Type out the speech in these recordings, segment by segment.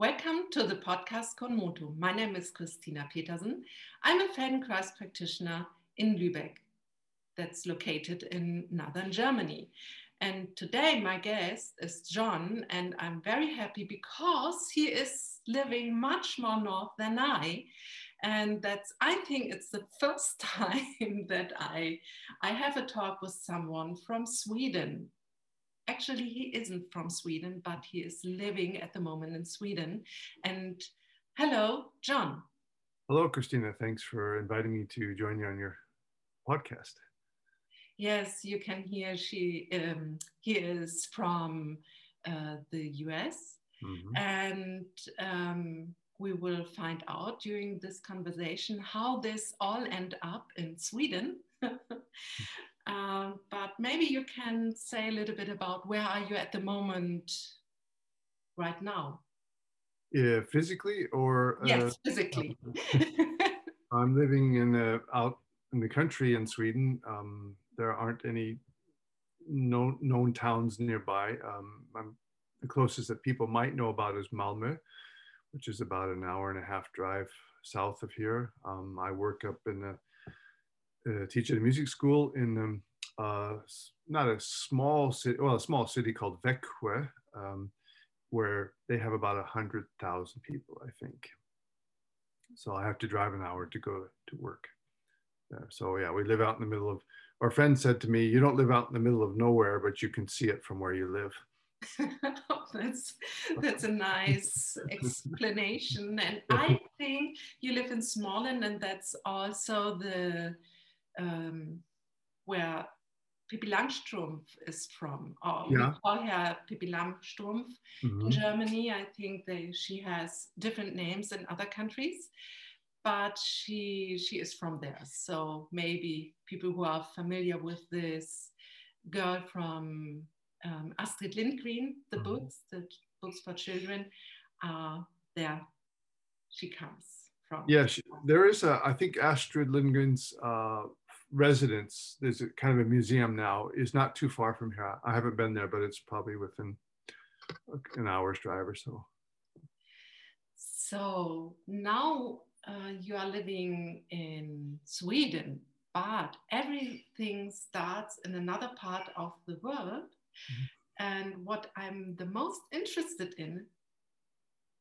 Welcome to the podcast Konmoto. My name is Christina Petersen. I'm a Feldenkrais practitioner in Lübeck, that's located in northern Germany. And today, my guest is John, and I'm very happy because he is living much more north than I. And that's, I think it's the first time that I, I have a talk with someone from Sweden actually he isn't from Sweden, but he is living at the moment in Sweden. And hello, John. Hello, Christina. Thanks for inviting me to join you on your podcast. Yes, you can hear she um, he is from uh, the US, mm-hmm. and um, we will find out during this conversation how this all end up in Sweden. Um, but maybe you can say a little bit about where are you at the moment right now? Yeah, physically or uh, yes, physically. I'm living in a, out in the country in Sweden. Um, there aren't any known known towns nearby. Um, the closest that people might know about is Malmö, which is about an hour and a half drive south of here. Um, I work up in a uh, teach at a music school in um, uh, not a small city, well, a small city called Växjö, um, where they have about a hundred thousand people, I think. So I have to drive an hour to go to work. There. So yeah, we live out in the middle of. Our friend said to me, "You don't live out in the middle of nowhere, but you can see it from where you live." that's that's a nice explanation, and I think you live in Småland, and that's also the um, where Pippi Langstrumpf is from, or yeah. we call her Pippi Langstrumpf mm-hmm. in Germany. I think they, she has different names in other countries, but she she is from there. So maybe people who are familiar with this girl from um, Astrid Lindgren, the mm-hmm. books, the books for children, uh, there she comes from. Yeah, she, there is a. I think Astrid Lindgren's. Uh, residence, there's a kind of a museum now, is not too far from here. I haven't been there, but it's probably within an hour's drive or so. So now uh, you are living in Sweden, but everything starts in another part of the world. Mm-hmm. And what I'm the most interested in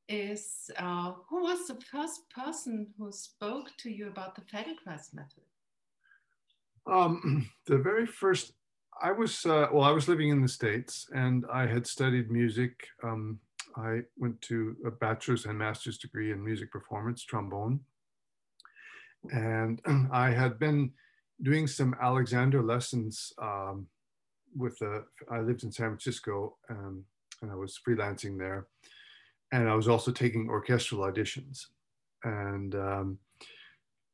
is uh, who was the first person who spoke to you about the Feldenkrais method? Um, the very first, I was, uh, well, I was living in the States and I had studied music. Um, I went to a bachelor's and master's degree in music performance, trombone. And I had been doing some Alexander lessons um, with, a, I lived in San Francisco um, and I was freelancing there. And I was also taking orchestral auditions. And um,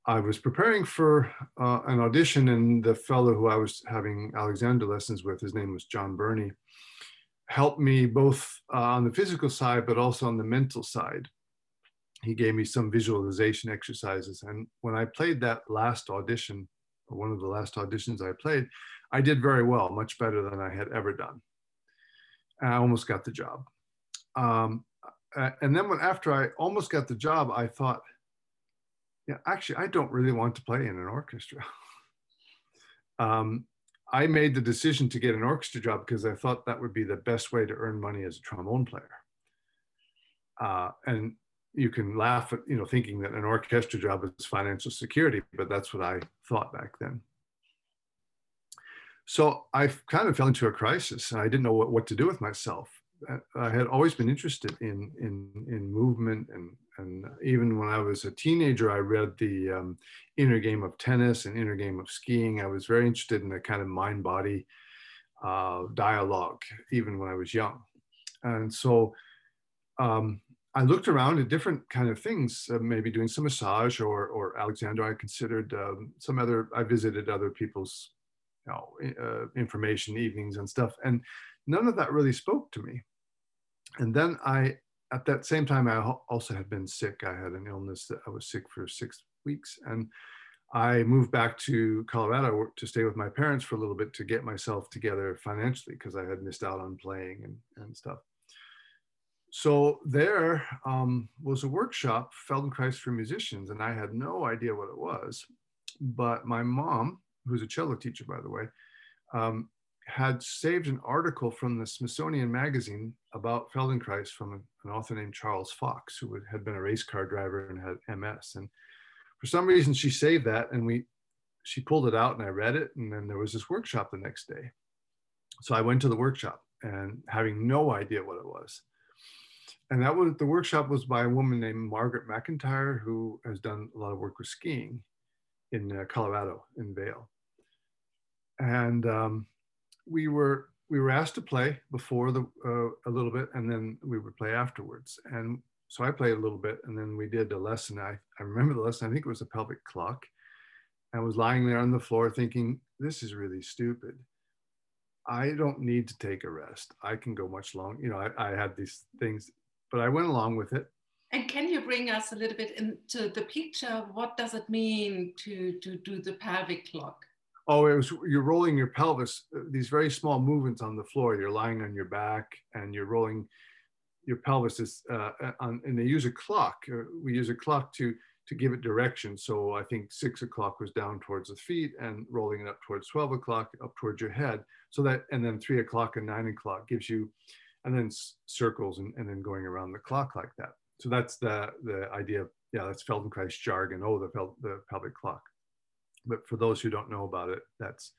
I was preparing for uh, an audition, and the fellow who I was having Alexander lessons with, his name was John Burney, helped me both uh, on the physical side, but also on the mental side. He gave me some visualization exercises. And when I played that last audition, or one of the last auditions I played, I did very well, much better than I had ever done. I almost got the job. Um, and then when after I almost got the job, I thought, yeah, actually, I don't really want to play in an orchestra. um, I made the decision to get an orchestra job because I thought that would be the best way to earn money as a trombone player. Uh, and you can laugh at, you know, thinking that an orchestra job is financial security, but that's what I thought back then. So I kind of fell into a crisis and I didn't know what, what to do with myself. I had always been interested in, in, in movement and and even when I was a teenager, I read the um, Inner Game of Tennis and Inner Game of Skiing. I was very interested in the kind of mind body uh, dialogue, even when I was young. And so um, I looked around at different kind of things, uh, maybe doing some massage or, or Alexander. I considered um, some other, I visited other people's you know, uh, information evenings and stuff. And none of that really spoke to me. And then I at that same time, I also had been sick. I had an illness that I was sick for six weeks. And I moved back to Colorado to stay with my parents for a little bit to get myself together financially because I had missed out on playing and, and stuff. so there um, was a workshop, Feldenkrais for musicians, and I had no idea what it was. But my mom, who's a cello teacher, by the way, um, had saved an article from the Smithsonian magazine about Feldenkrais from an author named Charles Fox, who had been a race car driver and had MS. And for some reason, she saved that, and we she pulled it out, and I read it. And then there was this workshop the next day. So I went to the workshop, and having no idea what it was and that was the workshop was by a woman named Margaret McIntyre, who has done a lot of work with skiing in uh, Colorado in Vail. And um, we were we were asked to play before the uh, a little bit, and then we would play afterwards. And so I played a little bit, and then we did a lesson. I I remember the lesson. I think it was a pelvic clock. I was lying there on the floor thinking, this is really stupid. I don't need to take a rest. I can go much long. You know, I, I had these things but I went along with it. And can you bring us a little bit into the picture? What does it mean to, to do the pelvic clock? Oh, it was you're rolling your pelvis, uh, these very small movements on the floor. You're lying on your back and you're rolling your pelvis is uh, uh on, and they use a clock. Uh, we use a clock to to give it direction. So I think six o'clock was down towards the feet and rolling it up towards 12 o'clock up towards your head. So that, and then three o'clock and nine o'clock gives you and then circles and, and then going around the clock like that. So that's the, the idea of, yeah, that's Feldenkrais jargon. Oh, the, fel- the pelvic clock. But for those who don't know about it, that's,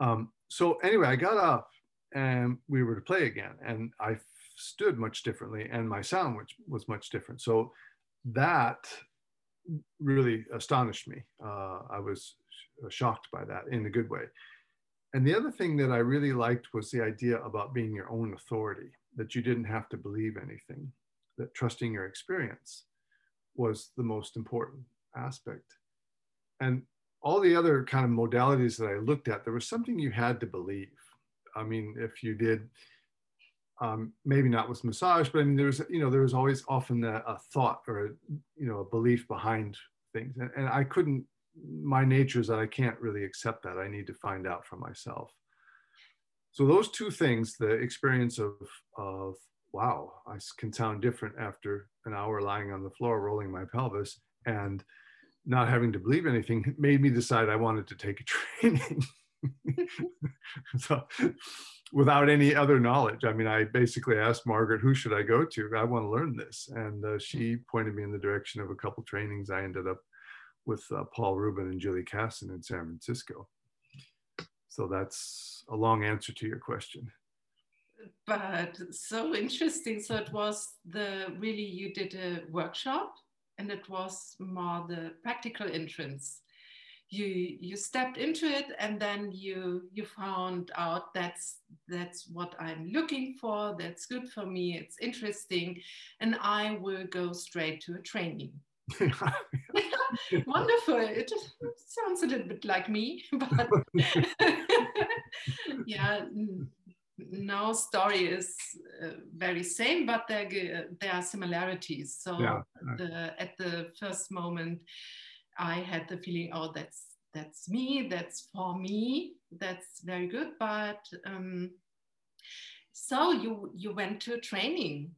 um, so anyway, I got up and we were to play again and I stood much differently and my sound which was much different. So that really astonished me. Uh, I was shocked by that in a good way. And the other thing that I really liked was the idea about being your own authority, that you didn't have to believe anything, that trusting your experience was the most important aspect. And all the other kind of modalities that I looked at, there was something you had to believe. I mean, if you did, um, maybe not with massage, but I mean, there was, you know, there was always often a, a thought or, a, you know, a belief behind things. And, and I couldn't my nature is that I can't really accept that. I need to find out for myself. So those two things, the experience of, of wow, I can sound different after an hour lying on the floor rolling my pelvis and not having to believe anything made me decide I wanted to take a training. so without any other knowledge, I mean, I basically asked Margaret, who should I go to? I want to learn this. And uh, she pointed me in the direction of a couple trainings. I ended up with uh, Paul Rubin and Julie Casson in San Francisco. So that's a long answer to your question. But so interesting. So it was the really, you did a workshop and it was more the practical entrance. You, you stepped into it and then you you found out that's that's what I'm looking for that's good for me it's interesting and I will go straight to a training Wonderful. It just sounds a little bit like me, but yeah, mm. No story is uh, very same, but there, there are similarities. So yeah. the, at the first moment, I had the feeling, oh, that's that's me, that's for me, that's very good. But um, so you you went to training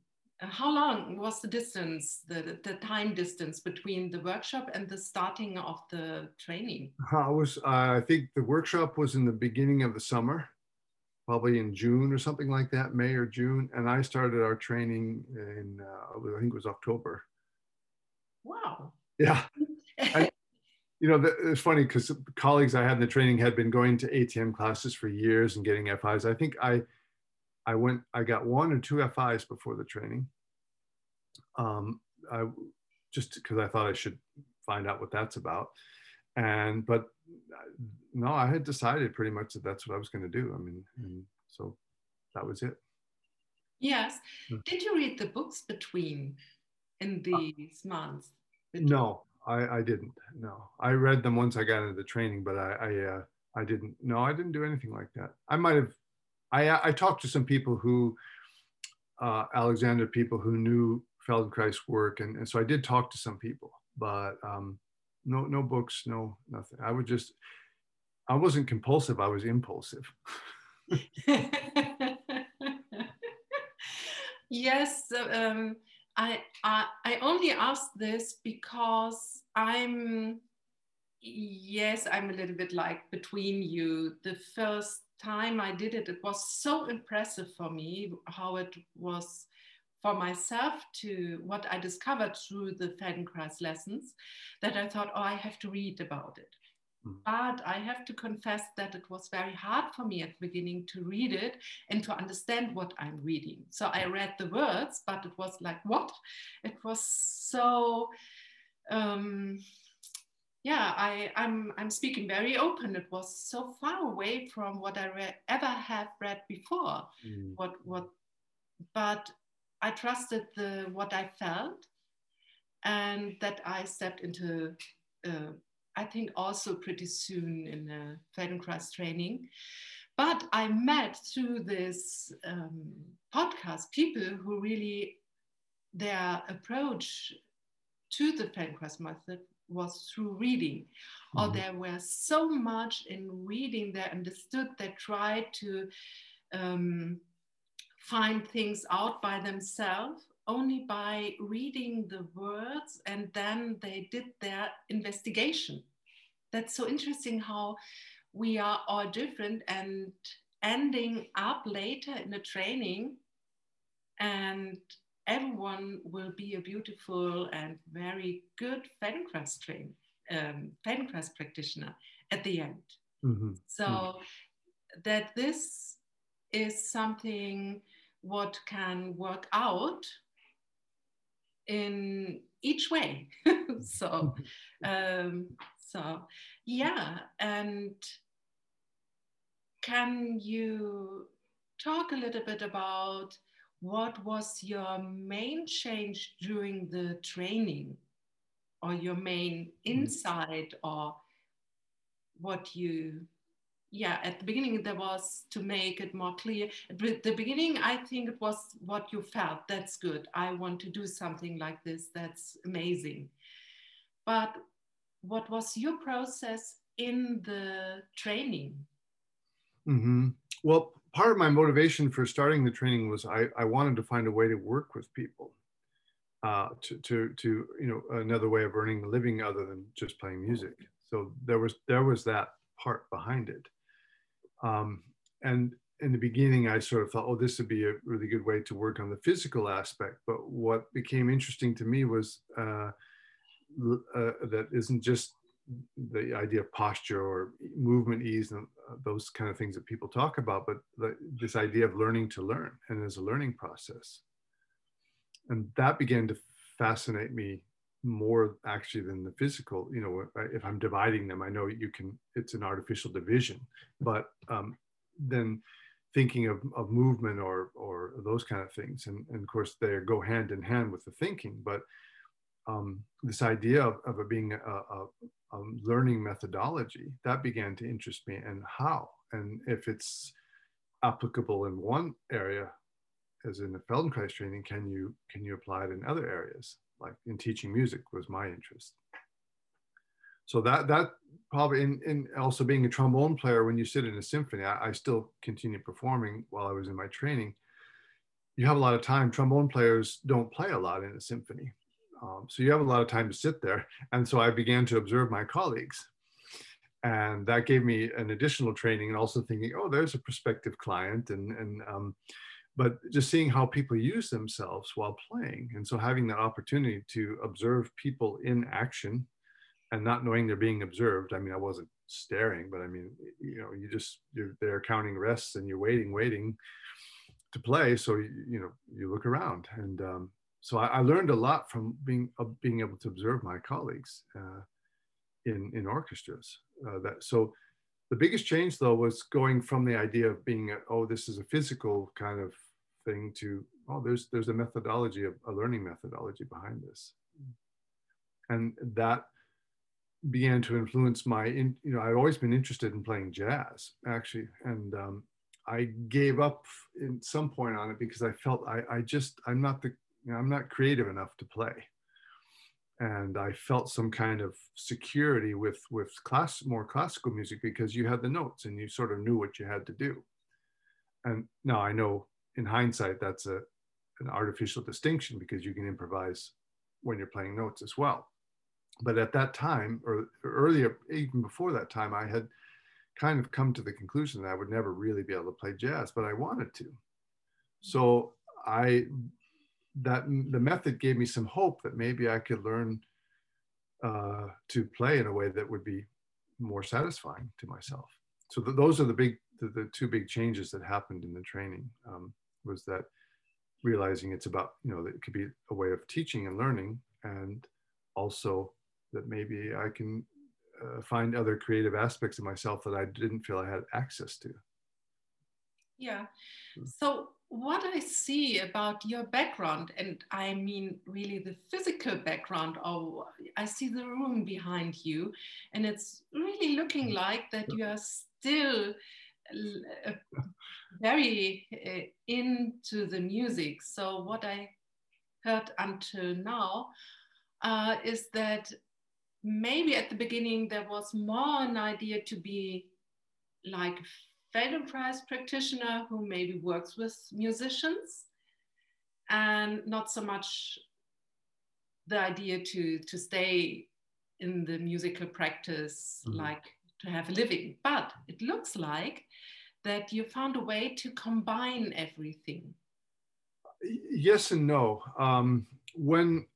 how long was the distance, the, the time distance between the workshop and the starting of the training? I was, uh, I think the workshop was in the beginning of the summer, probably in June or something like that, May or June. And I started our training in, uh, I think it was October. Wow. Yeah. I, you know, it's funny because colleagues I had in the training had been going to ATM classes for years and getting FIs. I think I, I went, I got one or two FIs before the training. Um, I just because I thought I should find out what that's about. And, but no, I had decided pretty much that that's what I was going to do. I mean, and so that was it. Yes. Hmm. Did you read the books between in uh, these months? Between? No, I, I didn't. No, I read them once I got into the training, but I, I, uh, I didn't. No, I didn't do anything like that. I might have I, I talked to some people who, uh, Alexander people who knew Feldenkrais work. And, and so I did talk to some people, but um, no, no books, no, nothing. I would just, I wasn't compulsive. I was impulsive. Yes, um, I, I I only asked this because I'm yes, I'm a little bit like between you. The first time I did it, it was so impressive for me how it was for myself to what I discovered through the Feldenkrais lessons that I thought, oh, I have to read about it. Mm. But I have to confess that it was very hard for me at the beginning to read it and to understand what I'm reading. So I read the words, but it was like, what? It was so um, yeah, I, I'm I'm speaking very open. It was so far away from what I re- ever have read before. Mm. What what, but I trusted the what I felt, and that I stepped into. Uh, I think also pretty soon in a Feldenkrais training. But I met through this um, podcast people who really their approach to the Feldenkrais method was through reading. Mm-hmm. Or there were so much in reading they understood, they tried to um, find things out by themselves only by reading the words and then they did their investigation. That's so interesting how we are all different and ending up later in a training and everyone will be a beautiful and very good Feldenkrais train, um, Feldenkrais practitioner at the end. Mm-hmm. So mm-hmm. that this is something what can work out in each way. so, um, so yeah, and can you talk a little bit about what was your main change during the training or your main mm-hmm. insight or what you yeah at the beginning there was to make it more clear at the beginning i think it was what you felt that's good i want to do something like this that's amazing but what was your process in the training mm-hmm. well part of my motivation for starting the training was I, I wanted to find a way to work with people, uh, to, to, to, you know, another way of earning a living other than just playing music. So there was, there was that part behind it. Um, and in the beginning, I sort of thought, oh, this would be a really good way to work on the physical aspect. But what became interesting to me was uh, uh, that isn't just the idea of posture or movement ease and uh, those kind of things that people talk about, but the, this idea of learning to learn and as a learning process. And that began to fascinate me more actually than the physical. You know, if I'm dividing them, I know you can, it's an artificial division, but um, then thinking of, of movement or, or those kind of things. And, and of course, they go hand in hand with the thinking, but um, this idea of, of it being a, a, um, learning methodology, that began to interest me and how. And if it's applicable in one area, as in the Feldenkrais training, can you can you apply it in other areas? Like in teaching music was my interest. So that that probably in, in also being a trombone player, when you sit in a symphony, I, I still continue performing while I was in my training. You have a lot of time. Trombone players don't play a lot in a symphony um, so you have a lot of time to sit there. And so I began to observe my colleagues. And that gave me an additional training and also thinking, oh, there's a prospective client. And, and um, but just seeing how people use themselves while playing. And so having that opportunity to observe people in action and not knowing they're being observed. I mean, I wasn't staring, but I mean, you know, you just, you're there counting rests and you're waiting, waiting to play. So, you, you know, you look around and, um, so I, I, learned a lot from being uh, being able to observe my colleagues uh, in in orchestras. Uh, that so the biggest change though was going from the idea of being a, oh this is a physical kind of thing to oh there's there's a methodology of a learning methodology behind this, and that began to influence my in, you know I've always been interested in playing jazz actually and um, I gave up in some point on it because I felt I, I just I'm not the you know, I'm not creative enough to play. And I felt some kind of security with with class more classical music because you had the notes and you sort of knew what you had to do. And now I know in hindsight that's a an artificial distinction because you can improvise when you're playing notes as well. But at that time, or earlier, even before that time, I had kind of come to the conclusion that I would never really be able to play jazz, but I wanted to. So I that the method gave me some hope that maybe I could learn uh, to play in a way that would be more satisfying to myself. So the, those are the big, the, the, two big changes that happened in the training. Um, was that realizing it's about you know that it could be a way of teaching and learning, and also that maybe I can uh, find other creative aspects of myself that I didn't feel I had access to. Yeah. Hmm. So what I see about your background, and I mean really the physical background, oh, I see the room behind you, and it's really looking mm. like that you are still uh, very uh, into the music. So what I heard until now uh, is that maybe at the beginning there was more an idea to be like Feldenkrais practitioner who maybe works with musicians and not so much the idea to, to stay in the musical practice mm-hmm. like to have a living. But it looks like that you found a way to combine everything. Yes and no. Um, when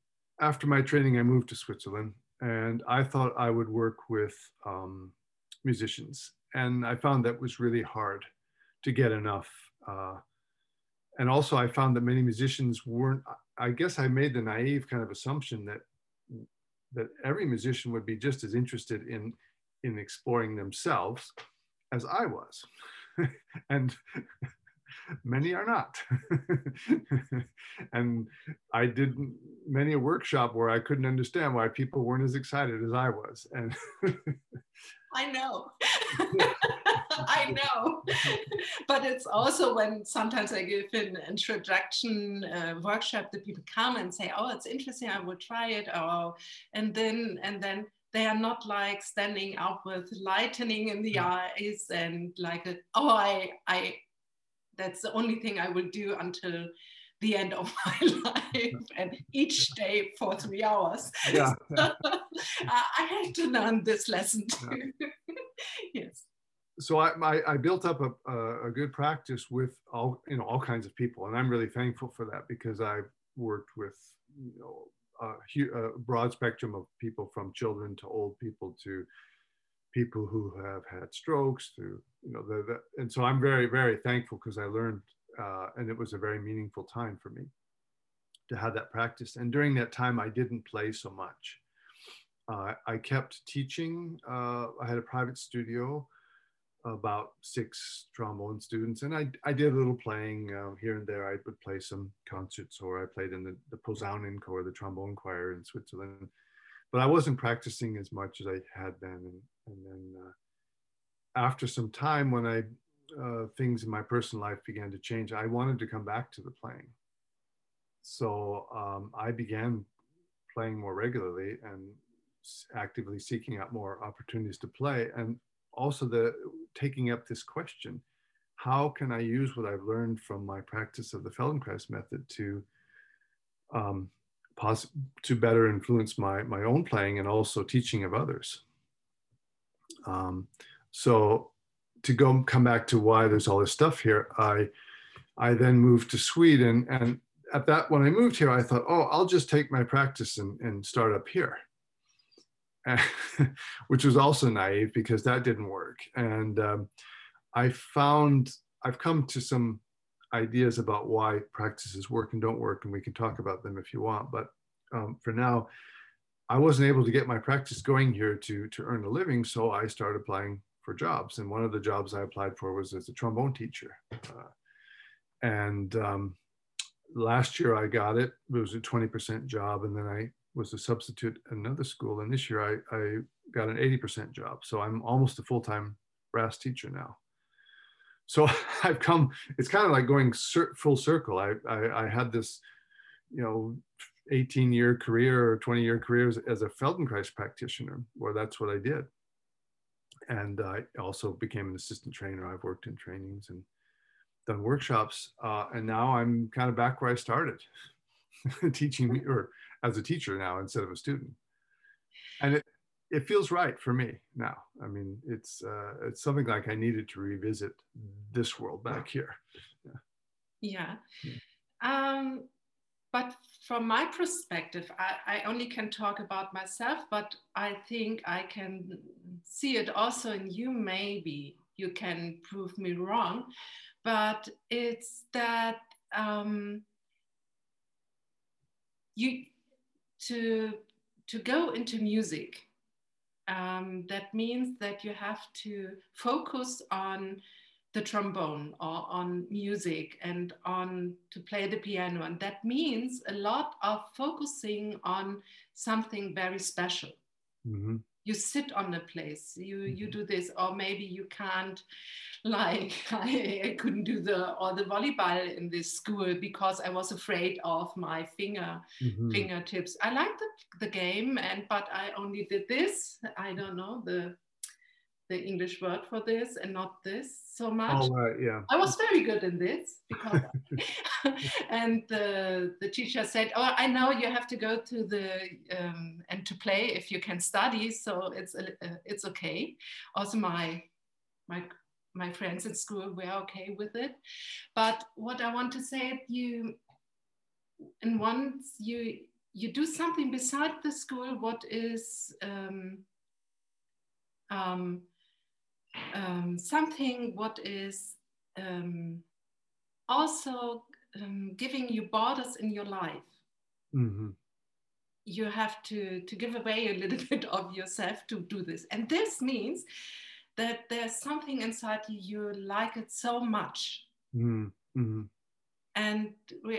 after my training, I moved to Switzerland and I thought I would work with um, musicians and I found that was really hard to get enough. Uh, and also, I found that many musicians weren't. I guess I made the naive kind of assumption that that every musician would be just as interested in in exploring themselves as I was, and many are not. and I did many a workshop where I couldn't understand why people weren't as excited as I was, and I know. I know. but it's also when sometimes I give an introduction uh, workshop that people come and say, "Oh, it's interesting. I will try it." Oh, and then and then they are not like standing up with lightning in the mm. eyes and like, a, "Oh, I I." That's the only thing I will do until the end of my life and each day for three hours. Yeah. So, uh, I had to learn this lesson too. Yes. So I, I, I, built up a, a, a, good practice with all, you know, all kinds of people. And I'm really thankful for that because I've worked with, you know, a, a broad spectrum of people from children to old people to people who have had strokes through you know, the, the and so I'm very, very thankful because I learned uh, and it was a very meaningful time for me to have that practice. And during that time, I didn't play so much. Uh, I kept teaching. Uh, I had a private studio, about six trombone students, and I, I did a little playing uh, here and there. I would play some concerts, or I played in the, the Posaunen Chor, the trombone choir in Switzerland. But I wasn't practicing as much as I had been. And, and then uh, after some time, when I uh, things in my personal life began to change, I wanted to come back to the playing. So um, I began playing more regularly and actively seeking out more opportunities to play. And also the taking up this question, how can I use what I've learned from my practice of the Feldenkrais method to um, to better influence my, my own playing and also teaching of others. Um, so to go come back to why there's all this stuff here, I I then moved to Sweden, and at that when I moved here, I thought, oh, I'll just take my practice and, and start up here, which was also naive because that didn't work. And um, I found I've come to some ideas about why practices work and don't work, and we can talk about them if you want. But um, for now, I wasn't able to get my practice going here to to earn a living, so I started applying for jobs. And one of the jobs I applied for was as a trombone teacher. Uh, and um, last year I got it. It was a 20% job. And then I was a substitute at another school. And this year I, I got an 80% job. So I'm almost a full time brass teacher now. So I've come, it's kind of like going full circle. I, I, I had this, you know, 18 year career or 20 year career as, as a Feldenkrais practitioner, where that's what I did and I also became an assistant trainer. I've worked in trainings and done workshops, uh, and now I'm kind of back where I started, teaching or as a teacher now instead of a student. And it, it feels right for me now. I mean, it's uh, it's something like I needed to revisit this world back here. Yeah. yeah. Um, but from my perspective, I, I, only can talk about myself, but I think I can see it also in you. Maybe you can prove me wrong, but it's that um, you to to go into music. Um, that means that you have to focus on the trombone or on music and on to play the piano. And that means a lot of focusing on something very special. Mm-hmm. You sit on a place, you, mm-hmm. you do this, or maybe you can't, like I, I couldn't do the or the volleyball in this school because I was afraid of my finger mm-hmm. fingertips. I liked the, the game and but I only did this. I don't know the the English word for this and not this so much. Oh, right, yeah. I was very good in this because, and the, the teacher said, "Oh, I know you have to go to the um, and to play if you can study, so it's uh, it's okay." Also, my my my friends at school were okay with it, but what I want to say, you, and once you you do something beside the school, what is um, um, um, something what is um, also um, giving you borders in your life. Mm-hmm. You have to, to give away a little bit of yourself to do this. And this means that there's something inside you, you like it so much. Mm-hmm. mm-hmm. And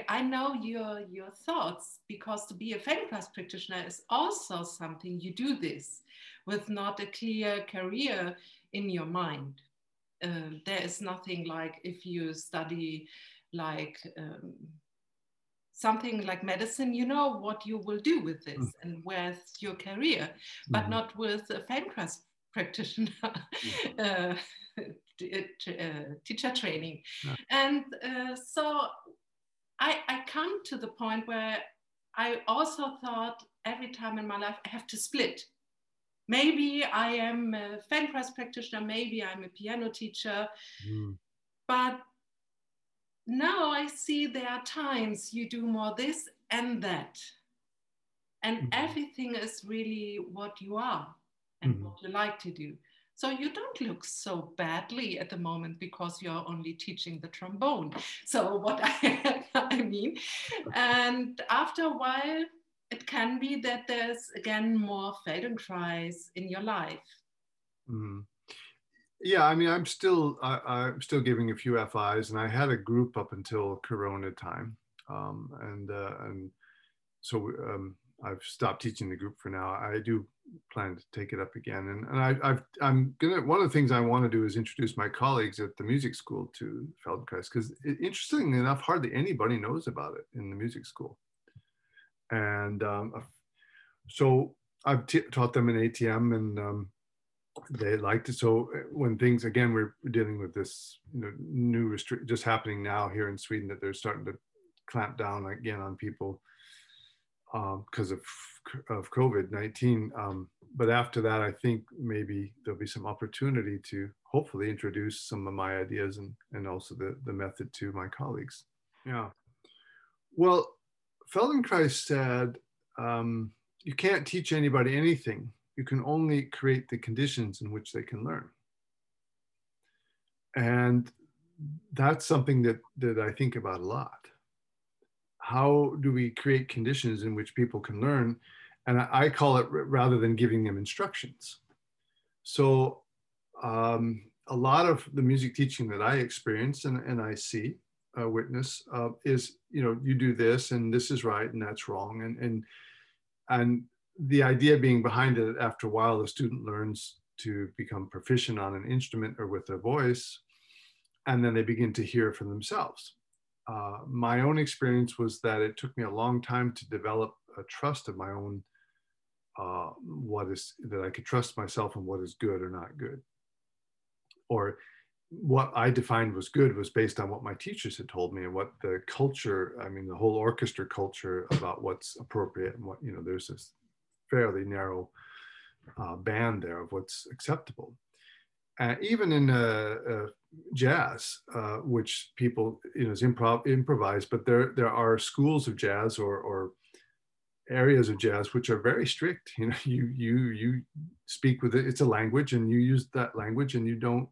I know your, your thoughts because to be a Feldenkrais practitioner is also something you do this with not a clear career in your mind. Uh, there is nothing like if you study like um, something like medicine, you know what you will do with this mm. and with your career, but mm. not with a Feldenkrais practitioner. uh, uh, teacher training. Yeah. And uh, so I, I come to the point where I also thought every time in my life I have to split maybe I am a Feldenkrais practitioner, maybe I'm a piano teacher, mm. but now I see there are times you do more this and that. And mm-hmm. everything is really what you are and mm-hmm. what you like to do. So you don't look so badly at the moment because you're only teaching the trombone. So what I, I mean, and after a while, it can be that there's again more Feldenkrais in your life. Mm. Yeah, I mean, I'm still I, am still giving a few FIs, and I had a group up until Corona time, um, and uh, and so um, I've stopped teaching the group for now. I do plan to take it up again, and, and I, I've I'm gonna one of the things I want to do is introduce my colleagues at the music school to Feldenkrais because interestingly enough, hardly anybody knows about it in the music school and um, so I've taught them an ATM, and um, they liked it. So uh, when things again, we're dealing with this you know, new restrict just happening now here in Sweden that they're starting to clamp down again on people because um, of of COVID nineteen. Um, but after that, I think maybe there'll be some opportunity to hopefully introduce some of my ideas and and also the the method to my colleagues. Yeah. Well, Feldenkrais said, um, you can't teach anybody anything. You can only create the conditions in which they can learn. And that's something that, that I think about a lot. How do we create conditions in which people can learn? And I, I call it rather than giving them instructions. So um, a lot of the music teaching that I experience and, and I see uh, witness uh, is you know you do this and this is right and that's wrong. And and and the idea being behind it after a while the student learns to become proficient on an instrument or with their voice and then they begin to hear for themselves. Uh, my own experience was that it took me a long time to develop a trust of my own uh, what is that i could trust myself and what is good or not good. Or what I defined was good was based on what my teachers had told me and what the culture, I mean, the whole orchestra culture about what's appropriate and what, you know, there's this fairly narrow uh, band there of what's acceptable. Uh, even in uh, uh jazz, uh, which people, you know, is improv improvised, but there there are schools of jazz or or areas of jazz which are very strict. You know, you you you speak with it. It's a language, and you use that language, and you don't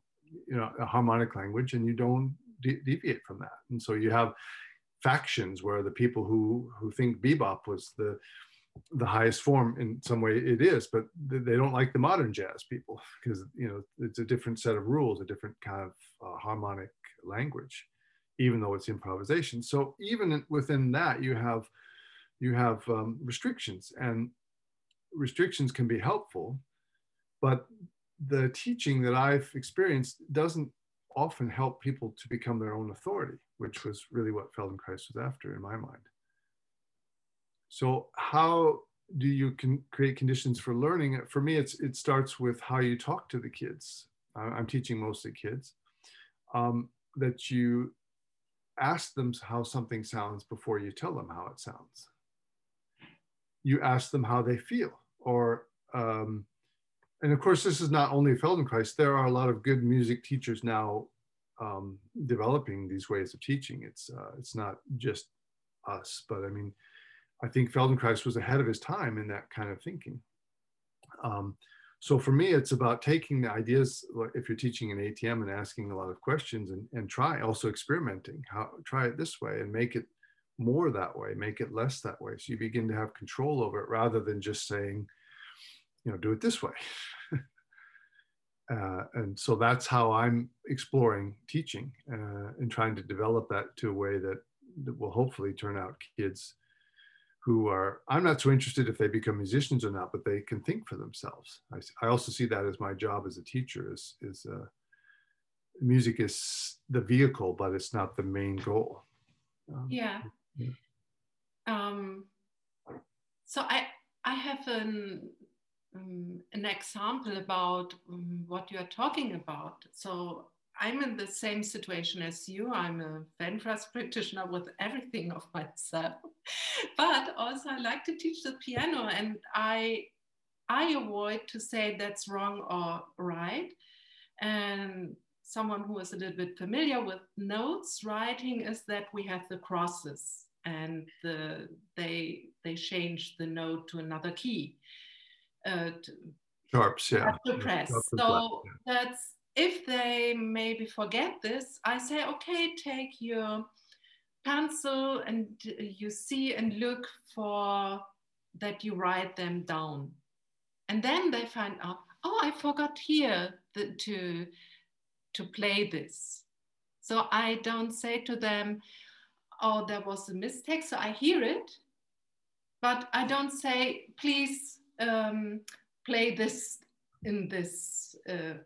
you know a harmonic language and you don't de- deviate from that. And so you have factions where the people who who think bebop was the the highest form in some way it is but they don't like the modern jazz people because you know it's a different set of rules a different kind of uh, harmonic language even though it's improvisation. So even within that you have you have um, restrictions and restrictions can be helpful but the teaching that I've experienced doesn't often help people to become their own authority, which was really what Feldenkrais was after in my mind. So how do you can create conditions for learning? For me, it's it starts with how you talk to the kids. I'm teaching mostly kids. Um, that you ask them how something sounds before you tell them how it sounds. You ask them how they feel, or um, and of course, this is not only Feldenkrais. There are a lot of good music teachers now um, developing these ways of teaching. It's uh, it's not just us, but I mean, I think Feldenkrais was ahead of his time in that kind of thinking. Um, so for me, it's about taking the ideas. If you're teaching an ATM and asking a lot of questions, and, and try also experimenting. How try it this way and make it more that way, make it less that way. So you begin to have control over it rather than just saying you know, do it this way. uh, and so that's how I'm exploring teaching uh, and trying to develop that to a way that, that will hopefully turn out kids who are, I'm not so interested if they become musicians or not, but they can think for themselves. I, I also see that as my job as a teacher is, is uh, music is the vehicle, but it's not the main goal. Um, yeah. yeah. Um, so I, I have an um, an example about um, what you are talking about. So I'm in the same situation as you. I'm a Feldenkrais practitioner with everything of myself, but also I like to teach the piano, and I I avoid to say that's wrong or right. And someone who is a little bit familiar with notes writing is that we have the crosses and the, they they change the note to another key uh, sharps, yeah. To press. so yeah. that's if they maybe forget this, I say, okay, take your pencil and you see and look for that you write them down. And then they find out, oh, I forgot here the, to, to play this. So I don't say to them, oh, there was a mistake. So I hear it, but I don't say, please um, play this in this uh,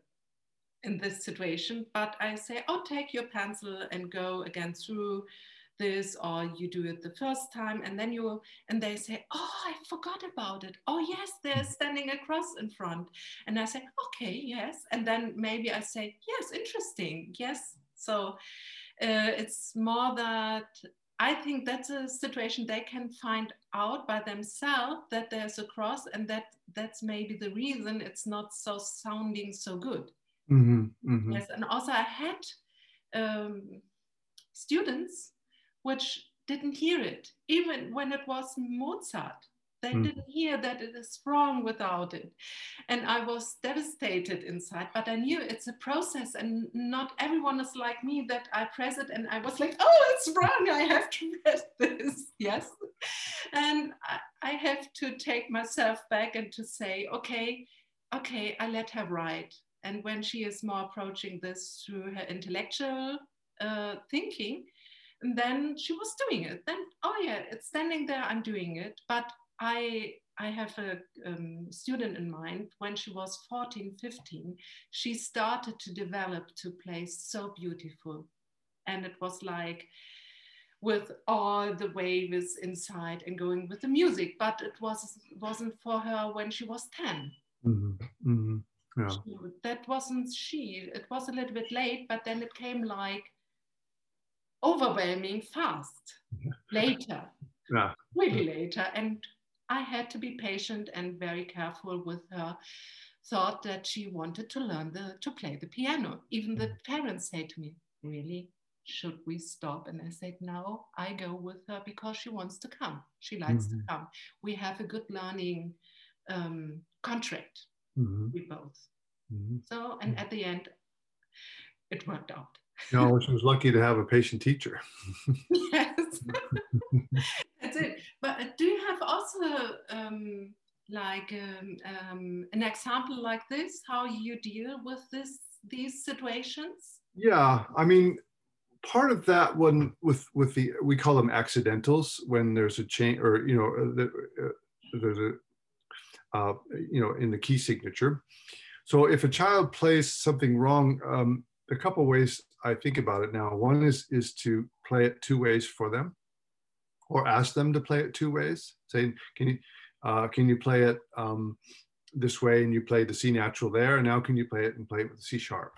in this situation but i say oh take your pencil and go again through this or you do it the first time and then you and they say oh i forgot about it. Oh yes they're standing across in front. And i say okay yes. And then maybe i say yes interesting. Yes. So uh, it's more that I think that's a situation they can find out by themselves that there's a cross and that that's maybe the reason it's not so sounding so good. Mm-hmm, mm-hmm. Yes, and also I had um, students which didn't hear it, even when it was Mozart. They mm. didn't hear that it is wrong without it. And I was devastated inside, but I knew it's a process and not everyone is like me that I press it and I was like, oh, it's wrong. I have to press this. Yes. And I, I have to take myself back and to say, okay, okay, I let her write. And when she is more approaching this through her intellectual uh, thinking, and then she was doing it. Then, oh yeah, it's standing there, I'm doing it. But I I have a um, student in mind when she was 14, 15, she started to develop to play so beautiful. And it was like with all the waves inside and going with the music, but it was, wasn't for her when she was 10. Mm-hmm. Mm-hmm. Yeah. She, that wasn't she. It was a little bit late, but then it came like overwhelming fast later, Yeah. really later. And I had to be patient and very careful with her. Thought that she wanted to learn the, to play the piano. Even the parents say to me, Really? Should we stop? And I said, No, I go with her because she wants to come. She likes Mhm. to come. We have a good learning um, contract, Mhm. we both. Mhm. So, and at the end, it worked out. No, she was lucky to have a patient teacher. yes. But do you have also um, like um, um, an example like this? How you deal with this these situations? Yeah, I mean, part of that one with with the we call them accidentals when there's a change or you know uh, the, uh, there's a uh, you know in the key signature. So if a child plays something wrong, um, a couple ways I think about it now. One is is to play it two ways for them, or ask them to play it two ways. Saying, can you uh, can you play it um, this way and you play the C natural there, and now can you play it and play it with C sharp?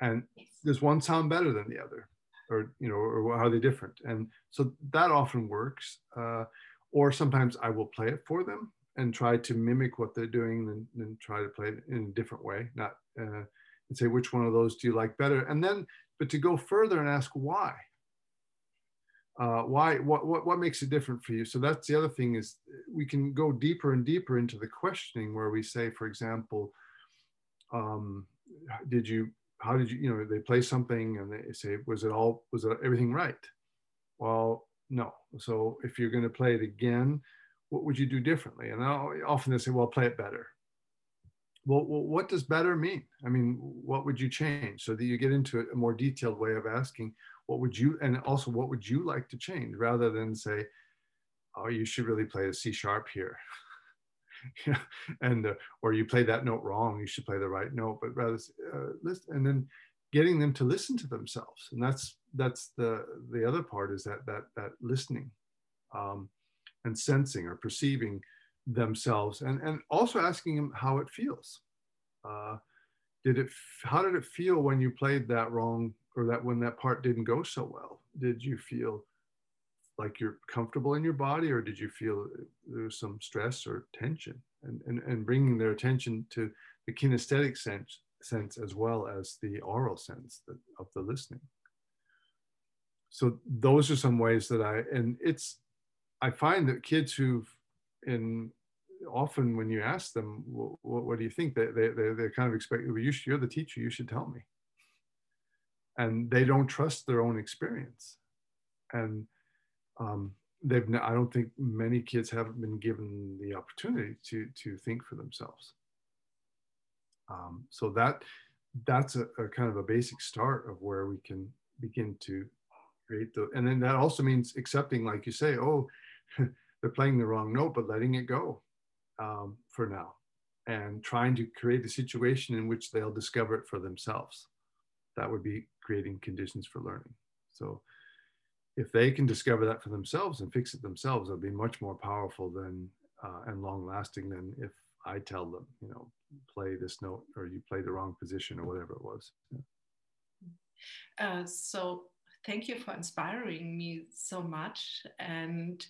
And does one sound better than the other or you know or how are they different and so that often works uh, or sometimes i will play it for them and try to mimic what they're doing and then try to play it in a different way not uh, and say which one of those do you like better and then but to go further and ask why uh, why what, what what makes it different for you? So that's the other thing is we can go deeper and deeper into the questioning where we say for example um, did you how did you you know they play something and they say was it all was it everything right? Well no. So if you're going to play it again what would you do differently? And I'll, often they say well play it better well, what does better mean? I mean what would you change? So that you get into a more detailed way of asking what would you and also what would you like to change? Rather than say oh you should really play a c sharp here. And uh, or you play that note wrong you should play the right note but rather uh, and then getting them to listen to themselves. And that's that's the the other part is that that that listening um, and sensing or perceiving themselves and and also asking them how it feels. Uh, did it how did it feel when you played that wrong or that when that part didn't go so well? Did you feel like you're comfortable in your body or did you feel there's some stress or tension? And, and, and bringing their attention to the kinesthetic sense, sense as well as the aural sense that, of the listening. So those are some ways that i and it's i find that kids who've in often when you ask them what, what do you think? they, they, they, kind of expect well, you you're the teacher you should tell me. And they don't trust their own experience. And um, they've i don't think many kids haven't been given the opportunity to to think for themselves. Um, so that that's a, a, kind of a basic start of where we can begin to create the and then that also means accepting like you say oh they're playing the wrong note but letting it go um, for now and trying to create a situation in which they'll discover it for themselves that would be creating conditions for learning so if they can discover that for themselves and fix it themselves, it'll be much more powerful than uh, and long lasting than if I tell them, you know, play this note or you play the wrong position or whatever it was. Yeah. Uh, so thank you for inspiring me so much. And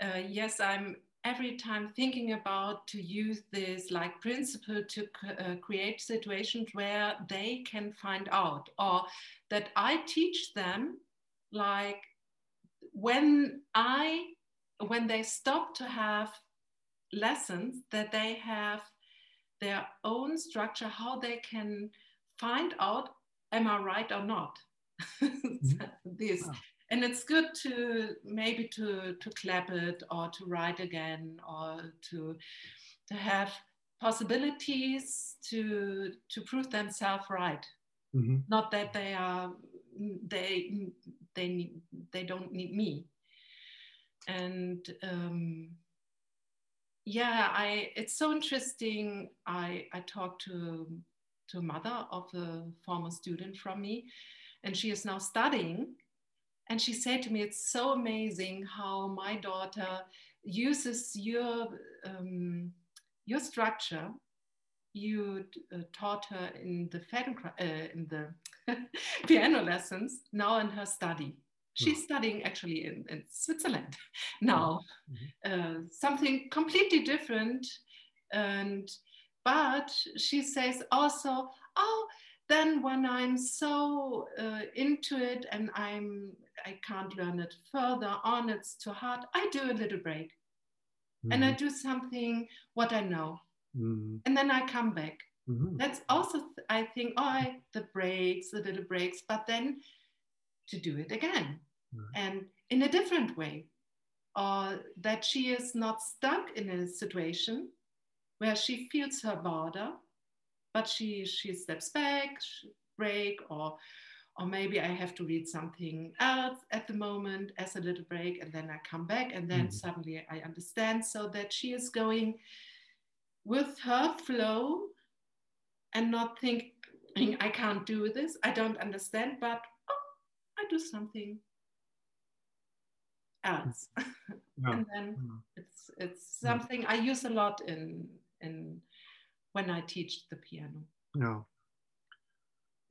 uh, yes, I'm every time thinking about to use this like principle to uh, create situations where they can find out or that I teach them like when I when they stop to have lessons that they have their own structure how they can find out am I right or not mm-hmm. this wow. And it's good to maybe to to clap it or to write again or to to have possibilities to to prove themselves right. Mm-hmm. not that they are they they need, they don't need me. And um, yeah i it's so interesting. I i talked to to a mother of a former student from me and she is now studying and she said to me it's so amazing how my daughter uses your um, your structure you uh, taught her in the uh, in the piano lessons now in her study she's mm. studying actually in, in switzerland now mm-hmm. uh, something completely different and but she says also oh then when i'm so uh, into it and i'm i can't learn it further on it's too hard i do a little break mm-hmm. and i mm-hmm. do something what i know mm-hmm. and then i come back mm-hmm. that's also i think oh I, the breaks the little breaks but then to do it again and in a different way or that she is not stuck in a situation where she feels her border but she she steps back break or or maybe I have to read something else at the moment as a little break, and then I come back, and then mm-hmm. suddenly I understand. So that she is going with her flow and not thinking, I can't do this, I don't understand, but oh, I do something else. Yeah. and then yeah. it's it's something I use a lot in in when I teach the piano. No.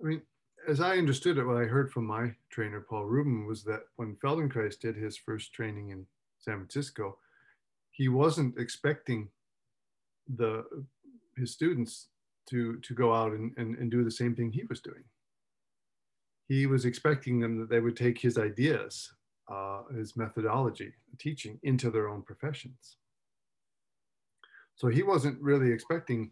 I mean, as I understood it, what I heard from my trainer, Paul Rubin, was that when Feldenkrais did his first training in San Francisco, he wasn't expecting the his students to to go out and, and, and do the same thing he was doing. He was expecting them that they would take his ideas, uh, his methodology, teaching into their own professions. So he wasn't really expecting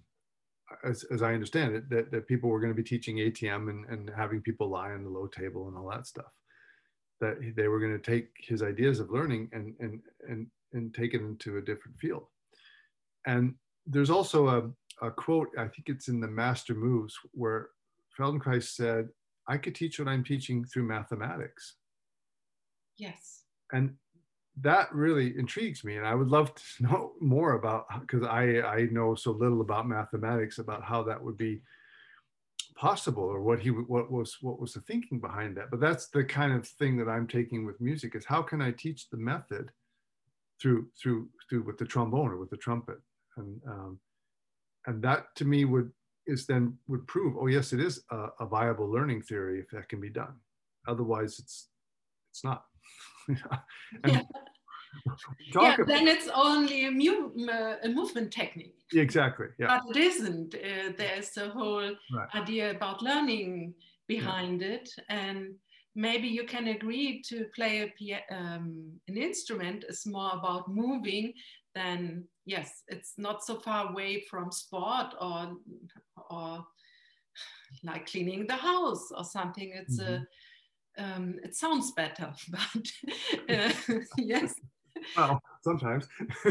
as, as I understand it, that, that people were going to be teaching ATM and, and having people lie on the low table and all that stuff. That they were going to take his ideas of learning and, and, and, and take it into a different field. And there's also a, a quote, I think it's in the Master Moves, where Feldenkrais said, I could teach what I'm teaching through mathematics. Yes. And that really intrigues me and i would love to know more about because i i know so little about mathematics about how that would be possible or what he what was what was the thinking behind that but that's the kind of thing that i'm taking with music is how can i teach the method through through through with the trombone or with the trumpet? And um, and that to me would is then would prove oh yes it is a, a viable learning theory if that can be done. Otherwise it's it's not yeah. yeah, then it's only a, mu- a, movement technique. Exactly. Yeah. But it isn't. Uh, there's a whole right. idea about learning behind yeah. it, and maybe you can agree to play a, um, an instrument is more about moving than yes, it's not so far away from sport or or like cleaning the house or something. It's mm-hmm. a um, it sounds better, but uh, yes. Well, sometimes. I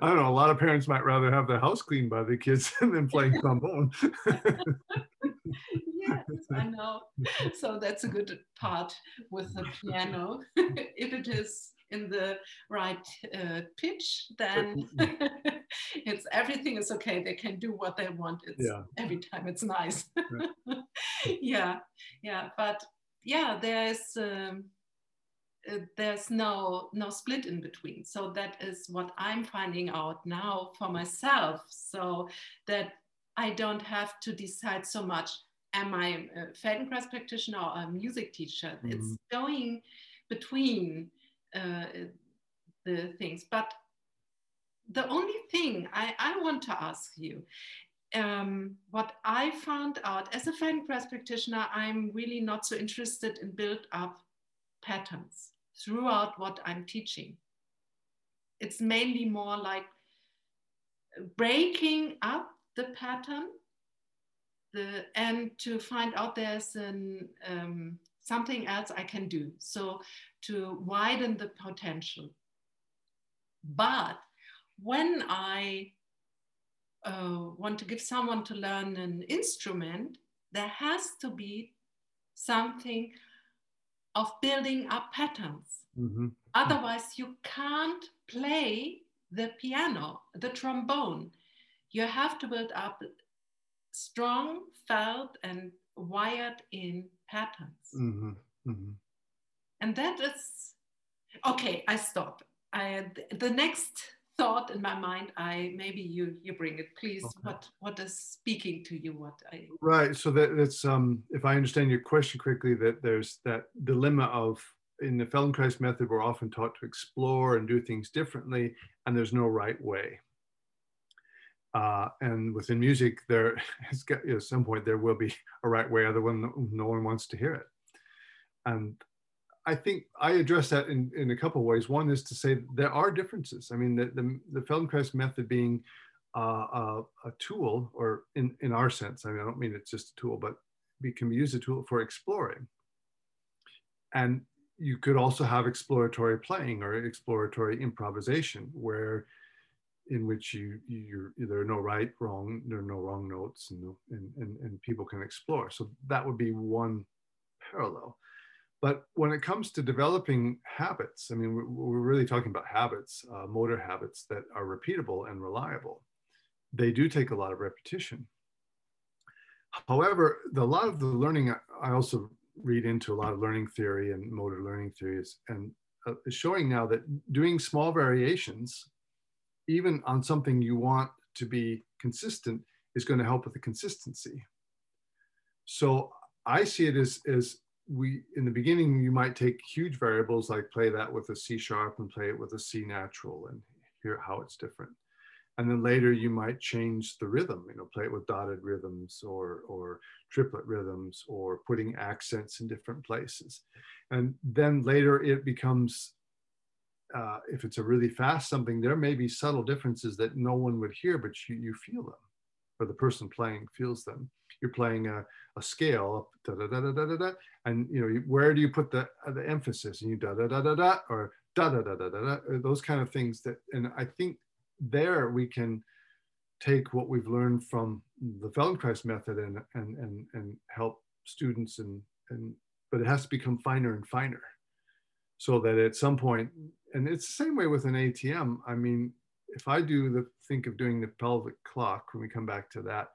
don't know. A lot of parents might rather have their house cleaned by the kids than playing trombone. yes, I know. So that's a good part with the piano. if it is in the right uh, pitch, then it's everything is okay. They can do what they want. It's yeah. every time it's nice. yeah, yeah. But yeah, there's um, uh, there's no no split in between. So that is what I'm finding out now for myself. So that I don't have to decide so much. Am I a Feldenkrais practitioner or a music teacher? Mm-hmm. It's going between uh, the things. But the only thing I, I want to ask you, um, what I found out as a Feldenkrais practitioner, I'm really not so interested in build up patterns throughout what I'm teaching. It's mainly more like breaking up the pattern the, and to find out there's an, um, something else I can do. So to widen the potential. But when I uh, want to give someone to learn an instrument, there has to be something of building up patterns. Mm-hmm. Otherwise, you can't play the piano, the trombone. You have to build up strong, felt, and wired in patterns. Mm-hmm. Mm-hmm. And that is okay. I stop. I, the next thought in my mind. I maybe you you bring it, please. Okay. What what is speaking to you? What I right. So that that's um, if I understand your question correctly, that there's that dilemma of in the Feldenkrais method, we're often taught to explore and do things differently, and there's no right way. Uh, and within music, there has got, at some point there will be a right way, other one no one wants to hear it. And I think I address that in, in a couple of ways. One is to say there are differences. I mean, the, the, the Feldenkrais method being uh, a, a, tool, or in, in our sense, I mean, I don't mean it's just a tool, but we can use a tool for exploring. And you could also have exploratory playing or exploratory improvisation where in which you you there are no right wrong there are no wrong notes and, and and and people can explore so that would be one parallel but when it comes to developing habits i mean we're, we're really talking about habits uh, motor habits that are repeatable and reliable they do take a lot of repetition however the, a lot of the learning i also read into a lot of learning theory and motor learning theories and uh, showing now that doing small variations, even on something you want to be consistent, is going to help with the consistency. So I see it as, as we, in the beginning, you might take huge variables like play that with a C sharp and play it with a C natural and hear how it's different. And then later you might change the rhythm you know play it with dotted rhythms or or triplet rhythms or putting accents in different places. And then later it becomes uh, if it's a really fast something there may be subtle differences that no one would hear but you, you feel them or the person playing feels them you're playing a, a scale da, da, da, da, da, da, and you know where do you put the uh, the emphasis and you da da da da da or da da da da, da those kind of things that and i think there we can take what we've learned from the Feldenkrais method and, and, and, and help students and, and, but it has to become finer and finer so that at some point, and it's the same way with an ATM. I mean, if I do the, think of doing the pelvic clock, when we come back to that,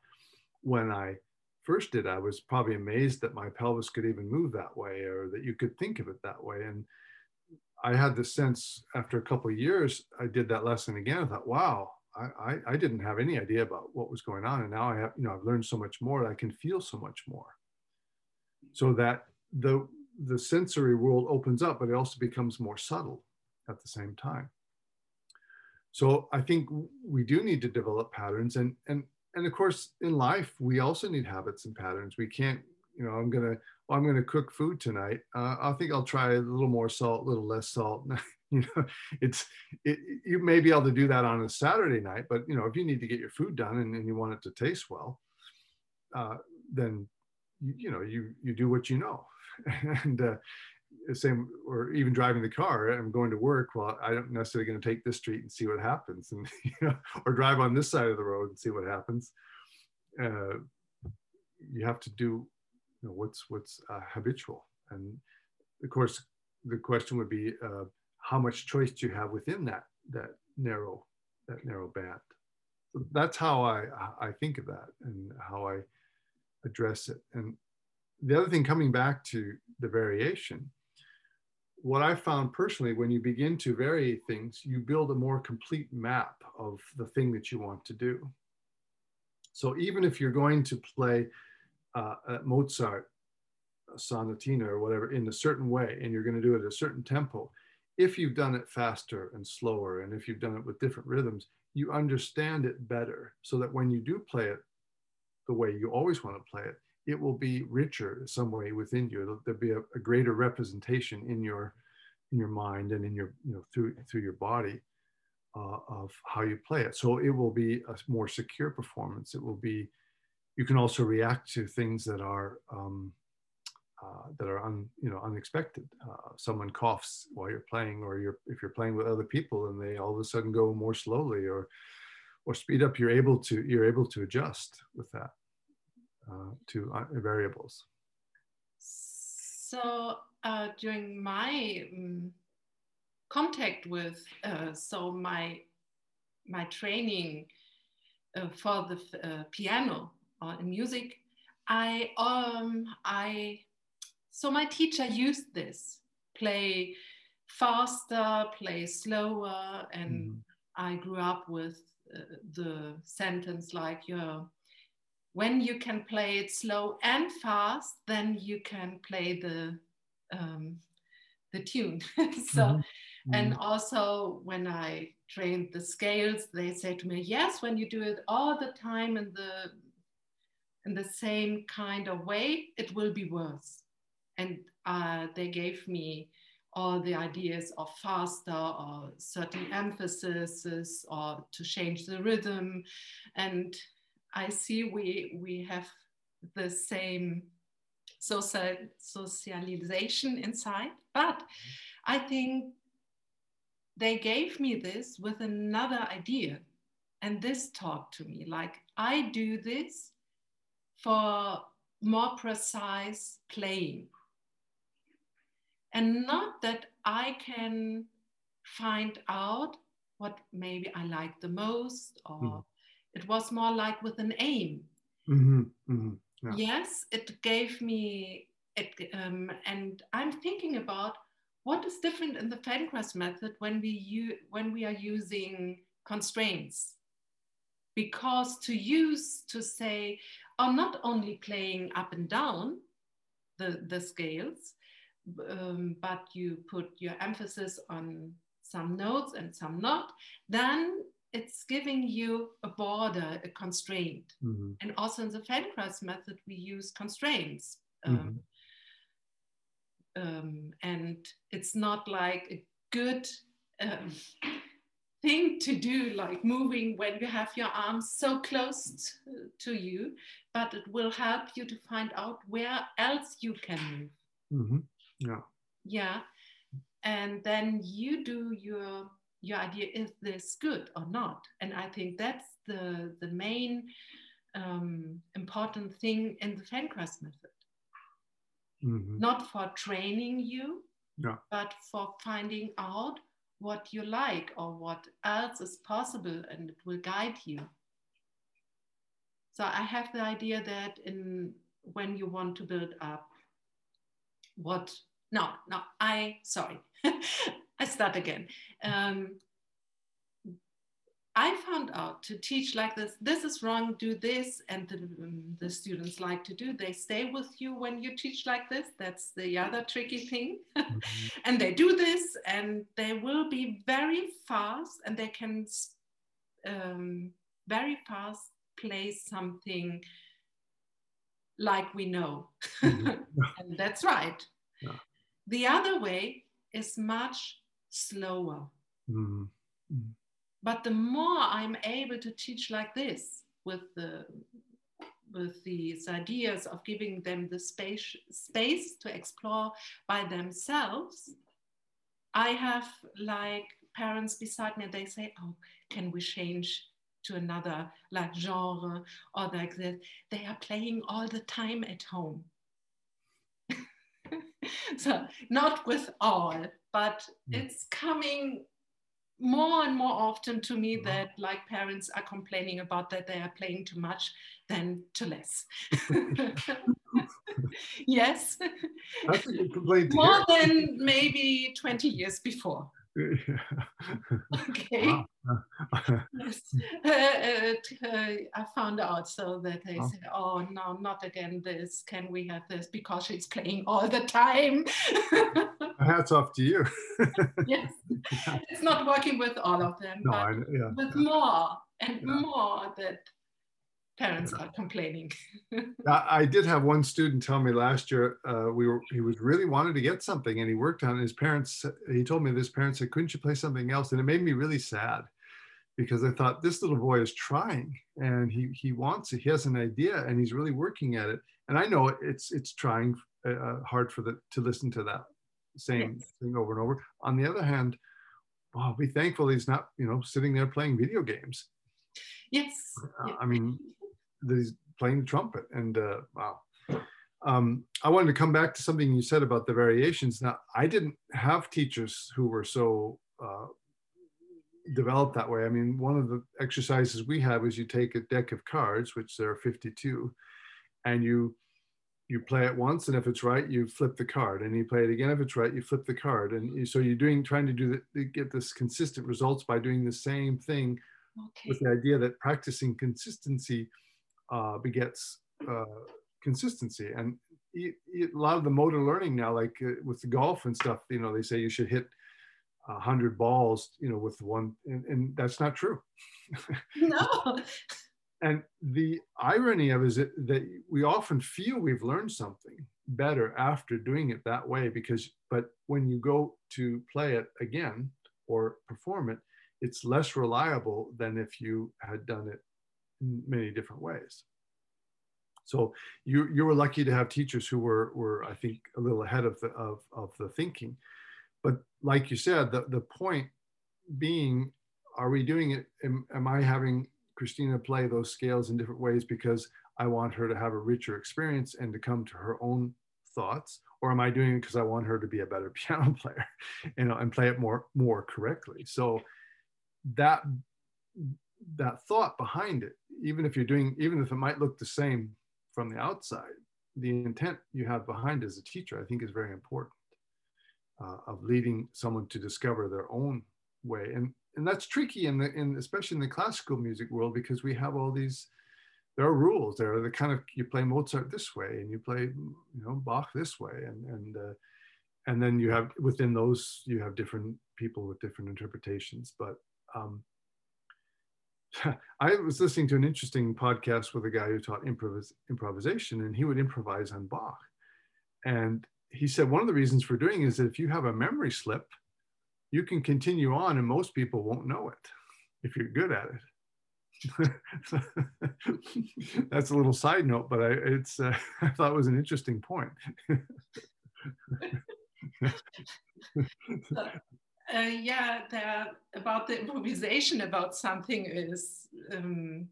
when I first did, I was probably amazed that my pelvis could even move that way or that you could think of it that way. And I had the sense after a couple years, I did that lesson again. I thought, wow, I, I, I, didn't have any idea about what was going on. And now I have, you know, I've learned so much more. I can feel so much more. So that the, the sensory world opens up, but it also becomes more subtle at the same time. So I think we do need to develop patterns and, and, and of course in life, we also need habits and patterns. We can't, you know, I'm to, well, I'm going to cook food tonight. Uh, I think I'll try a little more salt, a little less salt. you know, it's it, you may be able to do that on a Saturday night, but you know, if you need to get your food done and, and you want it to taste well, uh, then you, you, know you you do what you know, and uh, same or even driving the car. I'm going to work. Well, I don't necessarily going to take this street and see what happens, and you know, or drive on this side of the road and see what happens. Uh, you have to do you know, what's what's uh, habitual. And of course, the question would be uh, how much choice do you have within that that narrow that narrow band. So that's how I I think of that and how I address it. And the other thing, coming back to the variation, what I found personally, when you begin to vary things, you build a more complete map of the thing that you want to do. So even if you're going to play uh, Mozart sonatina or whatever in a certain way, and you're going to do it at a certain tempo, if you've done it faster and slower, and if you've done it with different rhythms, you understand it better so that when you do play it the way you always want to play it, it will be richer some way within you. there'll be a, a, greater representation in your in your mind and in your you know through through your body uh, of how you play it. So it will be a more secure performance. It will be you can also react to things that are um, uh, that are un, you know unexpected. Uh, someone coughs while you're playing, or you're if you're playing with other people and they all of a sudden go more slowly or or speed up. You're able to you're able to adjust with that to uh, variables. So uh, during my um, contact with so my my training for the piano or in music, I um I so my teacher used this play faster, play slower, and mm. I grew up with uh, the sentence like you're when you can play it slow and fast, then you can play the um, the tune. so, mm-hmm. and mm-hmm. also when I trained the scales, they say to me, yes, when you do it all the time in the in the same kind of way, it will be worse. And uh, they gave me all the ideas of faster or certain emphases or to change the rhythm. And I see we, we have the same social socialization inside, but I think they gave me this with another idea. And this talked to me like, I do this for more precise playing. And not that I can find out what maybe I like the most, or mm. It was more like with an aim. Mm-hmm. Mm-hmm. Yeah. Yes, it gave me, it, um, and I'm thinking about what is different in the Feldenkrais method when we, u- when we are using constraints because to use to say are not only playing up and down the, the scales, um, but you put your emphasis on some notes and some not, then it's giving you a border, a constraint. Mm-hmm. And also in the Feldenkrais method, we use constraints. Um, mm-hmm. um, and it's not like a good um, thing to do, like moving when you have your arms so close to you, but it will help you to find out where else you can move. Mm-hmm. Yeah. Yeah. And then you do your your idea is this good or not and i think that's the the main um, important thing in the Feldenkrais method mm-hmm. not for training you yeah. but for finding out what you like or what else is possible and it will guide you so i have the idea that in when you want to build up what no no i sorry i start again um, I found out to teach like this, this is wrong, do this, and the, um, the, students like to do. They stay with you when you teach like this. That's the other tricky thing. And they do this, and they will be very fast, and they can um, very fast play something like we know. Mm-hmm. and that's right. Yeah. The other way is much slower. Mm-hmm. But the more I'm able to teach like this with the with these ideas of giving them the space space to explore by themselves, I have like parents beside me, and they say, Oh, can we change to another like genre or like that? They are playing all the time at home. so not with all, but mm. it's coming more and more often to me that like parents are complaining about that they are playing too much than too less. yes. That's a good complaint. More than maybe 20 years before. okay. yes. Uh, uh, uh, I found out so that they oh. said, oh, no, not again this. Can we have this? Because she's playing all the time. Hats off to you. yes. It's not working with all of them, no, but I, yeah, with yeah. more and yeah. more that parents are complaining. I did have one student tell me last year uh, we were he was really wanted to get something and he worked on it. His parents he told me this parent said, "Couldn't you play something else?" And it made me really sad because I thought this little boy is trying and he he wants it. He has an idea and he's really working at it. And I know it's it's trying uh, uh hard for the to listen to that same yes. thing over and over. On the other hand, wow, be thankful he's not you know sitting there playing video games. Yes. Uh, I mean, that he's playing the trumpet. And uh, wow. Um, I wanted to come back to something you said about the variations. Now, I didn't have teachers who were so uh, developed that way. I mean, one of the exercises we had was you take a deck of cards, which there are 52, and you you play it once and if it's right you flip the card and you play it again if it's right you flip the card and you, so you're doing trying to do the, get this consistent results by doing the same thing okay. with the idea that practicing consistency uh, begets uh, consistency. And a lot of the motor learning now like uh, with the golf and stuff you know they say you should hit a hundred balls you know with one and, and that's not true. No. And the irony of it is that, that we often feel we've learned something better after doing it that way because but when you go to play it again or perform it it's less reliable than if you had done it in many different ways so you you were lucky to have teachers who were were I think a little ahead of the of, of the thinking. But like you said, the, the point being, are we doing it? Am, am I having Christina play those scales in different ways because I want her to have a richer experience and to come to her own thoughts? Or am I doing it because I want her to be a better piano player, you know, and play it more more correctly? So that that thought behind it, even if you're doing, even if it might look the same from the outside, the intent you have behind as a teacher, I think, is very important uh, of leading someone to discover their own way. And and that's tricky in the in especially in the classical music world because we have all these there are rules. There are the kind of you play Mozart this way and you play you know Bach this way. And and uh, and then you have within those you have different people with different interpretations. But um, I was listening to an interesting podcast with a guy who taught improvis- improvisation, and he would improvise on Bach. And he said one of the reasons for doing is that if you have a memory slip, you can continue on, and most people won't know it if you're good at it. That's a little side note, but I, it's uh, I thought it was an interesting point. Uh, yeah, the, about the improvisation about something is um,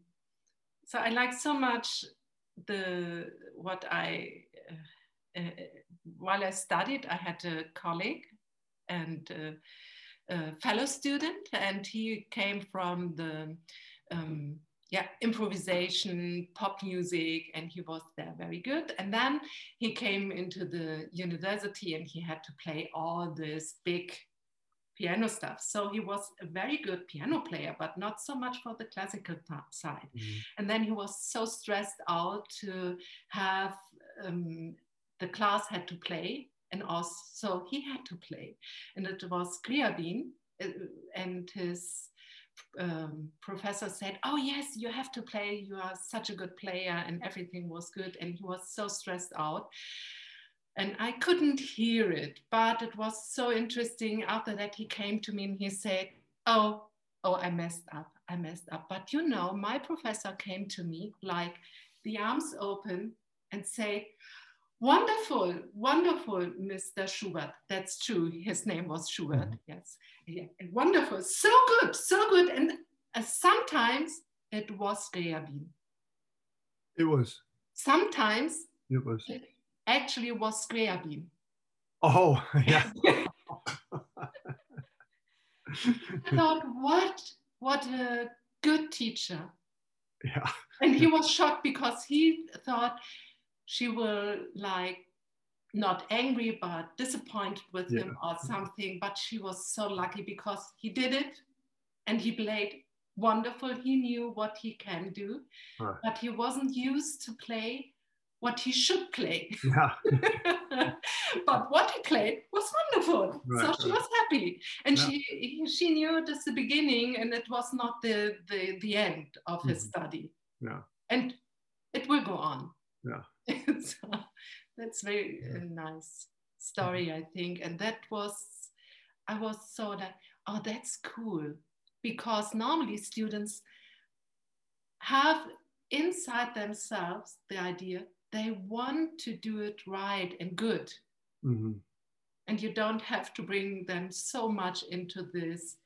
so I like so much the what I uh, uh, while I studied I had a colleague and uh, a fellow student and he came from the um, yeah improvisation pop music and he was there very good. And then he came into the university and he had to play all this big piano stuff. So he was a very good piano player, but not so much for the classical side. Mm-hmm. And then he was so stressed out to have um, the class had to play, and also he had to play. And it was Scriabin, uh, and his um, professor said, Oh, yes, you have to play. You are such a good player, and everything was good. And he was so stressed out and I couldn't hear it, but it was so interesting. After that, he came to me and he said, Oh, oh, I messed up. I messed up. But you know, my professor came to me like the arms open and say, Wonderful, wonderful, Mr. Schubert. That's true. His name was Schubert. Mm-hmm. Yes. Yeah. Wonderful. So good, so good. And uh, sometimes it was Scriabin. It was. Sometimes it was. It, actually was square Scriabin. Oh, yeah. I thought, what, what a good teacher. Yeah. and he was shocked because he thought she will like not angry but disappointed with yeah. him or something. But she was so lucky because he did it and he played wonderful. He knew what he can do, right. but he wasn't used to play what he should play. Yeah. but what he played was wonderful. Right, so she was happy. And yeah. she she knew it as the beginning and it was not the the, the end of mm-hmm. his study. Yeah. And it will go on. Yeah. so that's very yeah. nice story, mm-hmm. I think. And that was I was so that, oh, that's cool. Because normally students have inside themselves the idea they want to do it right and good. Mm-hmm. And you don't have to bring them so much into this,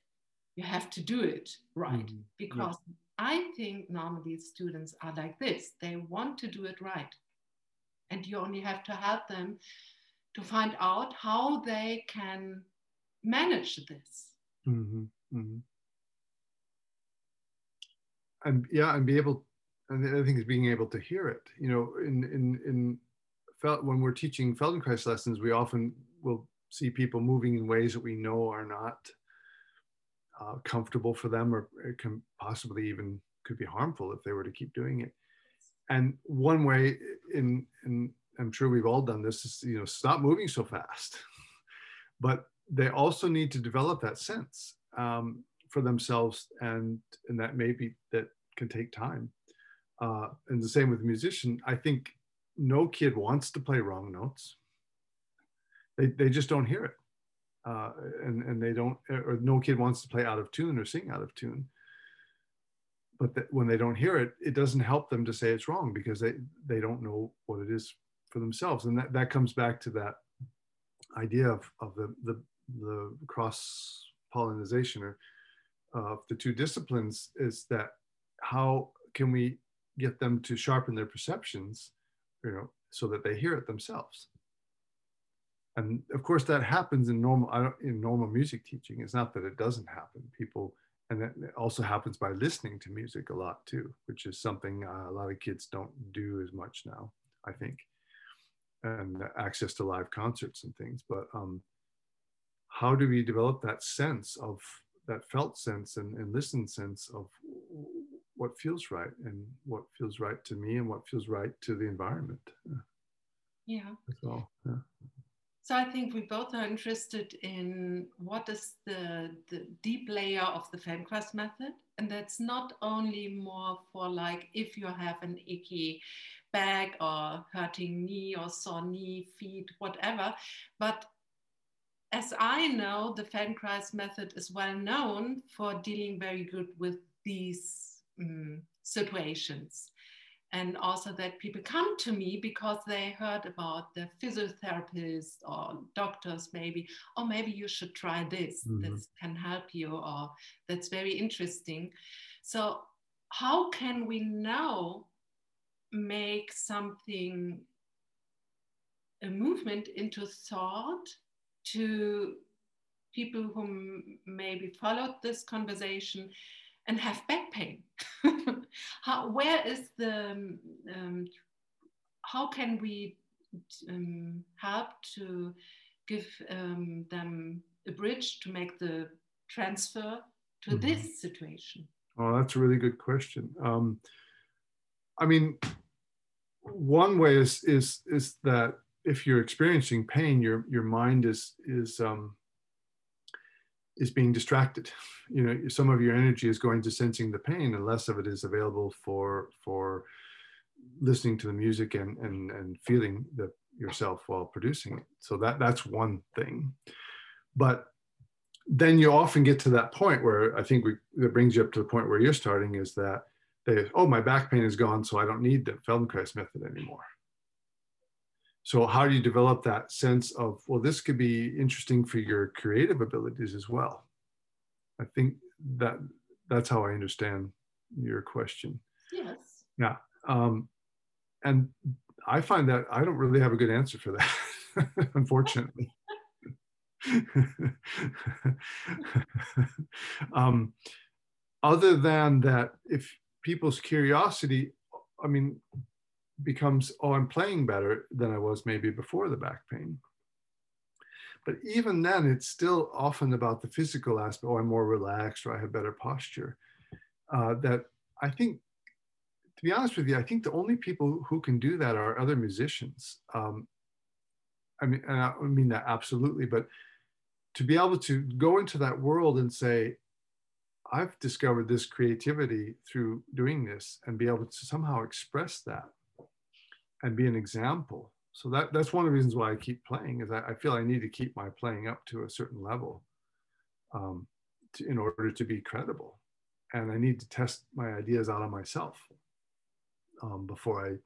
you have to do it right. Mm-hmm. Because yeah. I think normally students are like this they want to do it right. And you only have to help them to find out how they can manage this. Mm-hmm. mm-hmm. And yeah, and be able and the other thing is being able to hear it. You know, in in in felt when we're teaching Feldenkrais lessons, we often will see people moving in ways that we know are not uh, comfortable for them, or it can possibly even could be harmful if they were to keep doing it. And one way, in, in I'm sure we've all done this, is you know stop moving so fast. but they also need to develop that sense um, for themselves, and and that maybe that can take time. Uh, and the same with a musician. I think no kid wants to play wrong notes. They, they just don't hear it. Uh, and, and they don't, or no kid wants to play out of tune or sing out of tune. But when they don't hear it, it doesn't help them to say it's wrong because they, they don't know what it is for themselves. And that, that comes back to that idea of, of the, the, the cross pollination or of the two disciplines is that how can we get them to sharpen their perceptions you know, so that they hear it themselves. And of course, that happens in normal in normal music teaching. It's not that it doesn't happen. People, and it also happens by listening to music a lot too, which is something uh, a lot of kids don't do as much now. I think, and access to live concerts and things. But um, how do we develop that sense of that felt sense and, and listened sense of what feels right and what feels right to me and what feels right to the environment. Yeah. That's all. Yeah. So I think we both are interested in what is the, the deep layer of the Feldenkrais method. And that's not only more for like if you have an icky back or hurting knee or sore knee, feet, whatever. But as I know, the Feldenkrais method is well known for dealing very good with these um, situations. And also that people come to me because they heard about the physiotherapist or doctors, maybe, or maybe you should try this, mm-hmm. this can help you, or that's very interesting. So, how can we now make something, a movement into thought to people who maybe followed this conversation and have back pain. how, where is the, um, how can we um, help to give um, them a bridge to make the transfer to mm -hmm. this situation? Oh, that's a really good question. Um, I mean, one way is is is that if you're experiencing pain, your your mind is is um, is being distracted. You know, some of your energy is going to sensing the pain, and less of it is available for for listening to the music and and and feeling the yourself while producing it. So that that's one thing. But then you often get to that point where I think we, that brings you up to the point where you're starting is that they oh my back pain is gone, so I don't need the Feldenkrais method anymore. So how do you develop that sense of, well, this could be interesting for your creative abilities as well? I think that that's how I understand your question. Yes. Yeah. Um, and I find that I don't really have a good answer for that, unfortunately. um, other than that, if people's curiosity, I mean, becomes, oh, I'm playing better than I was maybe before the back pain. But even then, it's still often about the physical aspect. Oh, I'm more relaxed or I have better posture. Uh, that I think, to be honest with you, I think the only people who can do that are other musicians. Um, I mean, and I mean that absolutely, but to be able to go into that world and say, I've discovered this creativity through doing this and be able to somehow express that and be an example. So that, that's one of the reasons why I keep playing is I, I feel I need to keep my playing up to a certain level um, to, in order to be credible. And I need to test my ideas out on myself um, before I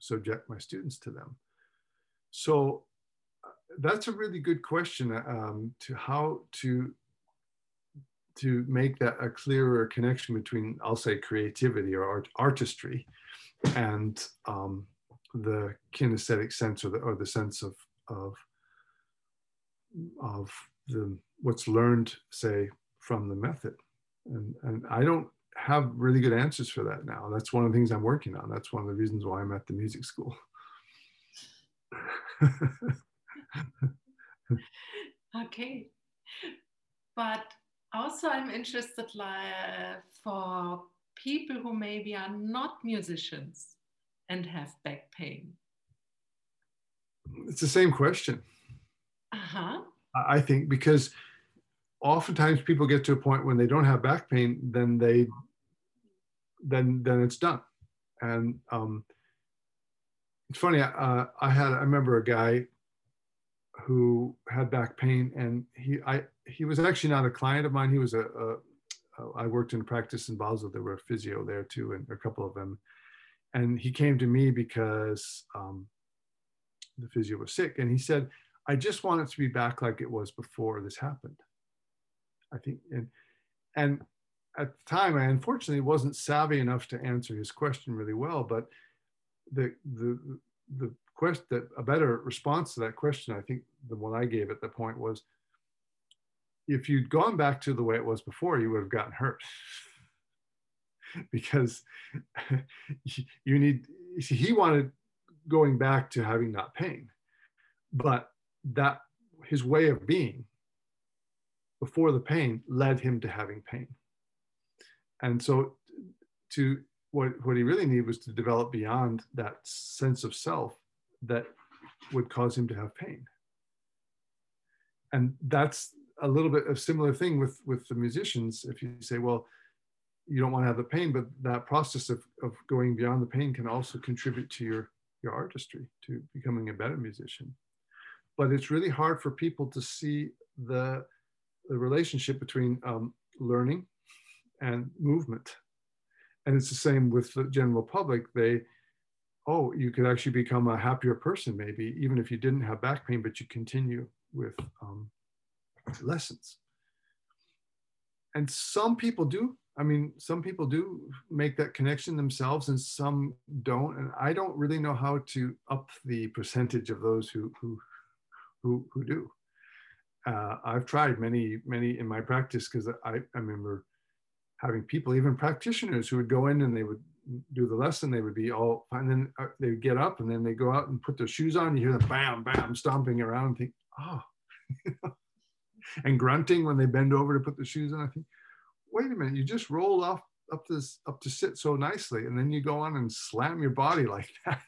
subject my students to them. So uh, that's a really good question um, to how to to make that a clearer connection between I'll say creativity or art, artistry and um, the kinesthetic sense or the, or the sense of, of, of the, what's learned, say, from the method. And, and I don't have really good answers for that now. That's one of the things I'm working on. That's one of the reasons why I'm at the music school. okay. But also, I'm interested like, for people who maybe are not musicians and have back pain. It's the same question. Uh-huh. I think because oftentimes people get to a point when they don't have back pain, then they then then it's done. And um, it's funny. Uh, I had I remember a guy who had back pain, and he I he was actually not a client of mine. He was a, I worked in practice in Basel. There were a physio there too, and a couple of them. And he came to me because um, the physio was sick, and he said, "I just want it to be back like it was before this happened." I think, and and at the time, I unfortunately wasn't savvy enough to answer his question really well. But the the the question that a better response to that question, I think the one I gave at the point was, if you'd gone back to the way it was before, you would have gotten hurt. because you need see, he wanted going back to having that pain but that his way of being before the pain led him to having pain. And so to what, what he really needed was to develop beyond that sense of self that would cause him to have pain. And that's a little bit of similar thing with, with the musicians. If you say, well, you don't want to have the pain, but that process of, of going beyond the pain can also contribute to your, your artistry, to becoming a better musician. But it's really hard for people to see the the relationship between um, learning and movement. And it's the same with the general public. They, oh, you could actually become a happier person, maybe, even if you didn't have back pain, but you continue with um, lessons. And some people do. I mean, some people do make that connection themselves, and some don't. And I don't really know how to up the percentage of those who who who, who do uh, I've tried many, many in my practice because I, I remember having people, even practitioners, who would go in and they would do the lesson. They would be all, and then uh, they would get up and then they go out and put their shoes on. You hear them bam, bam, stomping around. And think, oh, and grunting when they bend over to put the shoes on. I think, wait a minute, you just rolled off up this up to sit so nicely, and then you go on and slam your body like that.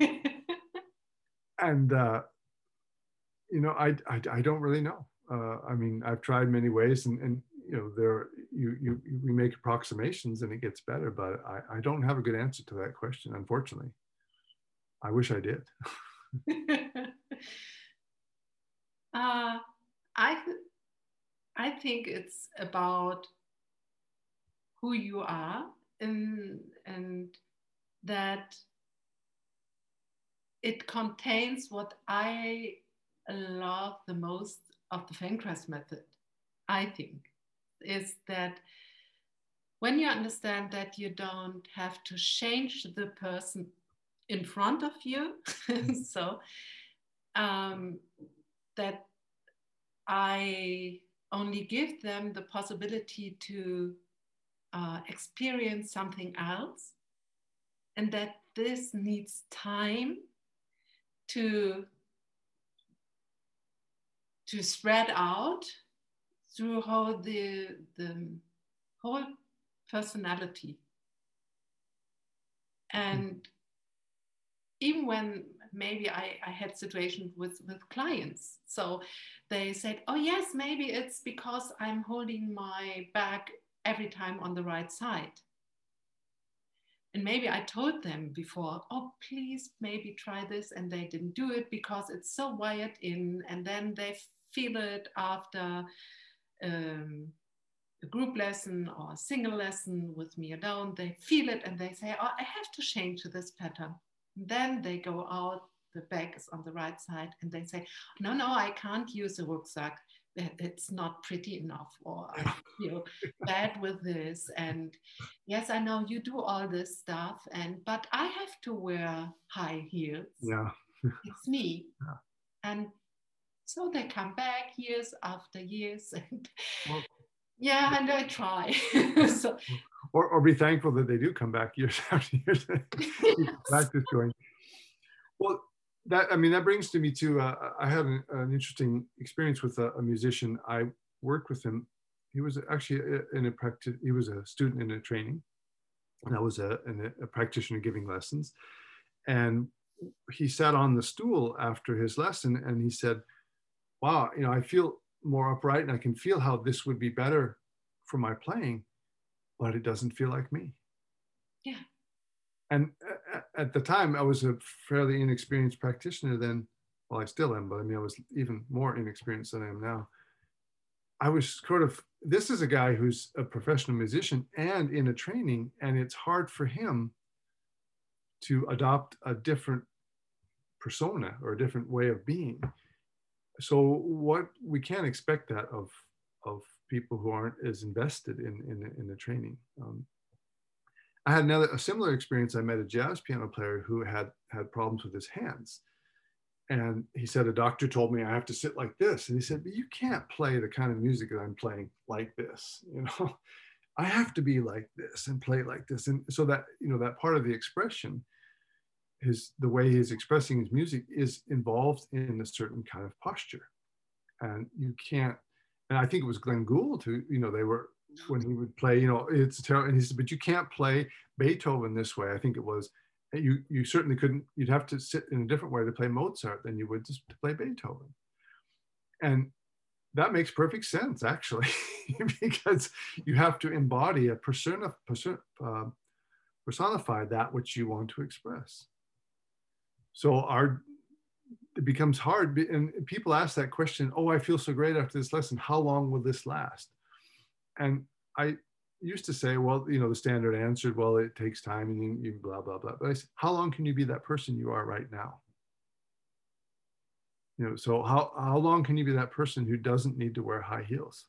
and uh, you know, I, I, I don't really know. Uh, I mean, I've tried many ways and, and you know, there, you, you, we make approximations and it gets better, but I, I don't have a good answer to that question, unfortunately. I wish I did. uh, I, I think it's about who you are and, and that it contains what I love the most of the Feldenkrais method, I think, is that when you understand that you don't have to change the person in front of you, so um, that I only give them the possibility to uh, experience something else, and that this needs time to to spread out through the, the whole personality. And even when maybe I, I had situations with, with clients, so they said, oh yes, maybe it's because I'm holding my back every time on the right side. And maybe I told them before, oh, please maybe try this. And they didn't do it because it's so wired in. And then they feel it after um, a group lesson or a single lesson with me alone. They feel it and they say, oh, I have to change this pattern. And then they go out, the back is on the right side, and they say, no, no, I can't use a rucksack. It's not pretty enough, or I feel bad with this. And yes, I know you do all this stuff, and but I have to wear high heels. Yeah, it's me. Yeah. And so they come back years after years. And well, yeah, and I try. so, or, or be thankful that they do come back years after years. practice going. Well, that I mean that brings to me to uh, I had an, an, interesting experience with a, a, musician. I worked with him. He was actually in a practice. He was a student in a training, and I was a, a practitioner giving lessons. And he sat on the stool after his lesson, and he said, "Wow, you know, I feel more upright, and I can feel how this would be better for my playing, but it doesn't feel like me." Yeah and at the time, I was a fairly inexperienced practitioner then. Well, I still am, but I mean, I was even more inexperienced than I am now. I was sort of, this is a guy who's a professional musician and in a training, and it's hard for him to adopt a different persona or a different way of being. So what we can't expect that of of people who aren't as invested in in, in the training. Um, I had another a similar experience. I met a jazz piano player who had had problems with his hands. And he said, a doctor told me I have to sit like this. And he said, but you can't play the kind of music that I'm playing like this. You know, I have to be like this and play like this. And so that, you know, that part of the expression, his the way he's expressing his music is involved in a certain kind of posture. And you can't, and I think it was Glenn Gould who, you know, they were when he would play, you know, it's terrible. And he said, but you can't play Beethoven this way. I think it was. You you certainly couldn't. You'd have to sit in a different way to play Mozart than you would just to play Beethoven. And that makes perfect sense, actually, because you have to embody a persona, persona uh, personify that which you want to express. So our it becomes hard, and people ask that question. Oh, I feel so great after this lesson. How long will this last? And I used to say, well, you know, the standard answered, well, it takes time and you, you blah, blah, blah. But I said, how long can you be that person you are right now? You know, so how, how long can you be that person who doesn't need to wear high heels?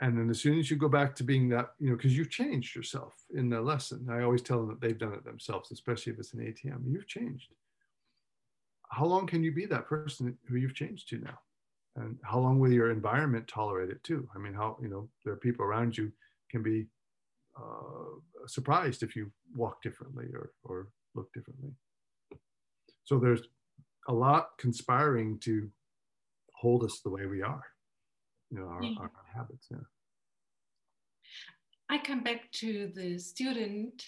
And then as soon as you go back to being that, you know, because you've changed yourself in the lesson. I always tell them that they've done it themselves, especially if it's an ATM. You've changed. How long can you be that person who you've changed to now? And how long will your environment tolerate it too? I mean how you know there are people around you can be uh, surprised if you walk differently or, or look differently. So there's a lot conspiring to hold us the way we are you know our, yeah. our, our habits yeah. I come back to the student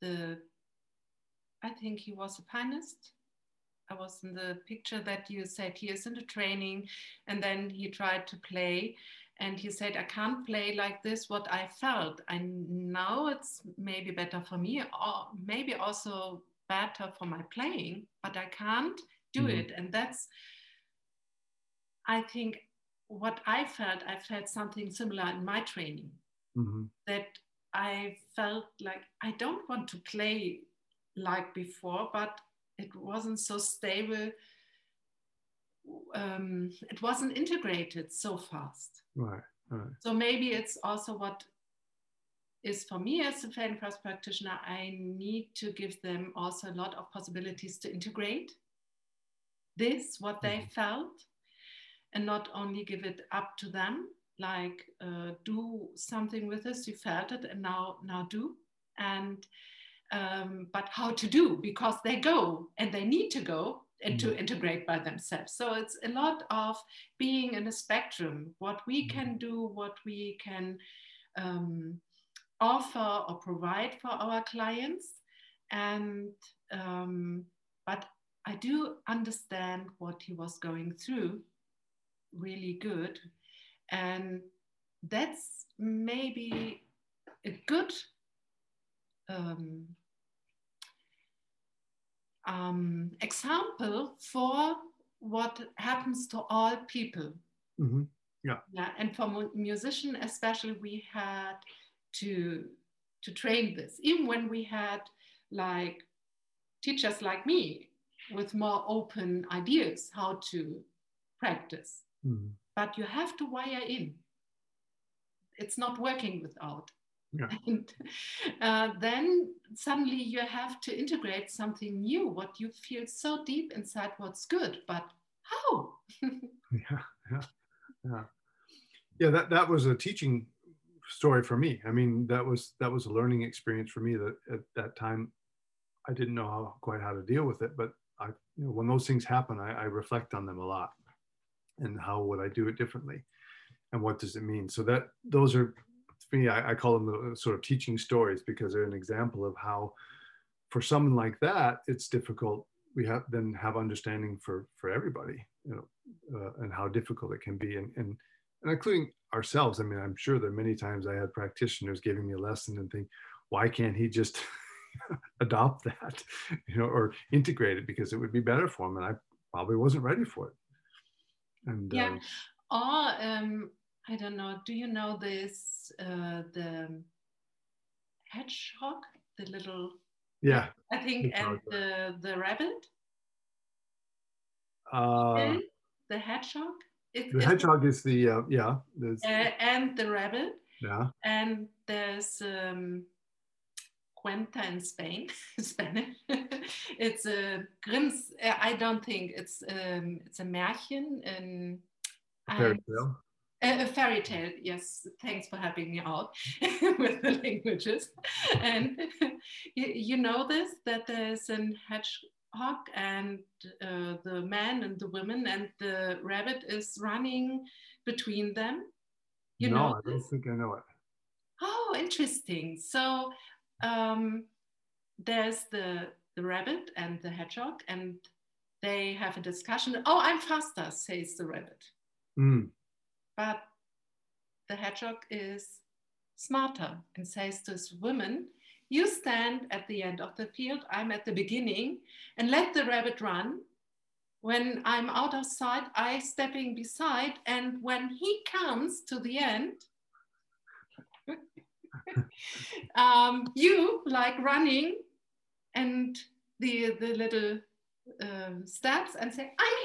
the i think he was a pianist I was in the picture that you said he is in the training and then he tried to play and he said, I can't play like this, what I felt. I know it's maybe better for me or maybe also better for my playing, but I can't do mm-hmm. it. And that's, I think, what I felt, I felt something similar in my training. Mm-hmm. That I felt like I don't want to play like before, but it wasn't so stable. Um, it wasn't integrated so fast. Right, right. So maybe it's also what is for me as a Feldenkrais practitioner, I need to give them also a lot of possibilities to integrate this, what they mm-hmm. felt, and not only give it up to them, like uh, do something with this, you felt it, and now now do. And um, but how to do because they go and they need to go and to mm-hmm. integrate by themselves. So it's a lot of being in a spectrum, what we mm-hmm. can do, what we can um, offer or provide for our clients. And um, but I do understand what he was going through really good. And that's maybe a good um, um, example for what happens to all people. Mm-hmm. Yeah. Yeah. And for mu- musician, especially, we had to to train this. Even when we had like teachers like me with more open ideas how to practice. Mm-hmm. But you have to wire in. It's not working without. Yeah. And uh, then suddenly you have to integrate something new, what you feel so deep inside what's good, but how? yeah, yeah, yeah. Yeah, that, that was a teaching story for me. I mean, that was that was a learning experience for me that at that time I didn't know how, quite how to deal with it, but I, you know, when those things happen, I, I reflect on them a lot, and how would I do it differently, and what does it mean? So that those are, for me, I, I call them the sort of teaching stories because they're an example of how, for someone like that, it's difficult. We have then have understanding for for everybody, you know, uh, and how difficult it can be, and and and including ourselves. I mean, I'm sure there are many times I had practitioners giving me a lesson and think, why can't he just adopt that, you know, or integrate it because it would be better for him. And I probably wasn't ready for it. And yeah, um, or um, I don't know. Do you know this? Uh, the hedgehog, the little. Yeah. I think, and the the rabbit. Uh, the hedgehog. It, the hedgehog is the uh, yeah. Uh, and the rabbit. Yeah. And there's um, cuenta in Spain, Spanish. it's a Grimm's. I don't think it's um, it's a Märchen. And, a fairy tale. A, fairy tale. Yes. Thanks for helping me out with the languages. and you, you know this that there's an hedgehog and uh, the man and the woman and the rabbit is running between them. You no, know I don't think I know it. Oh, interesting. So um, there's the, the rabbit and the hedgehog, and they have a discussion. Oh, I'm faster, says the rabbit. Mm. But the hedgehog is smarter and says to his woman, You stand at the end of the field, I'm at the beginning, and let the rabbit run. When I'm out of sight, I stepping beside, and when he comes to the end, um, you like running and the the little um, steps and say, "I'm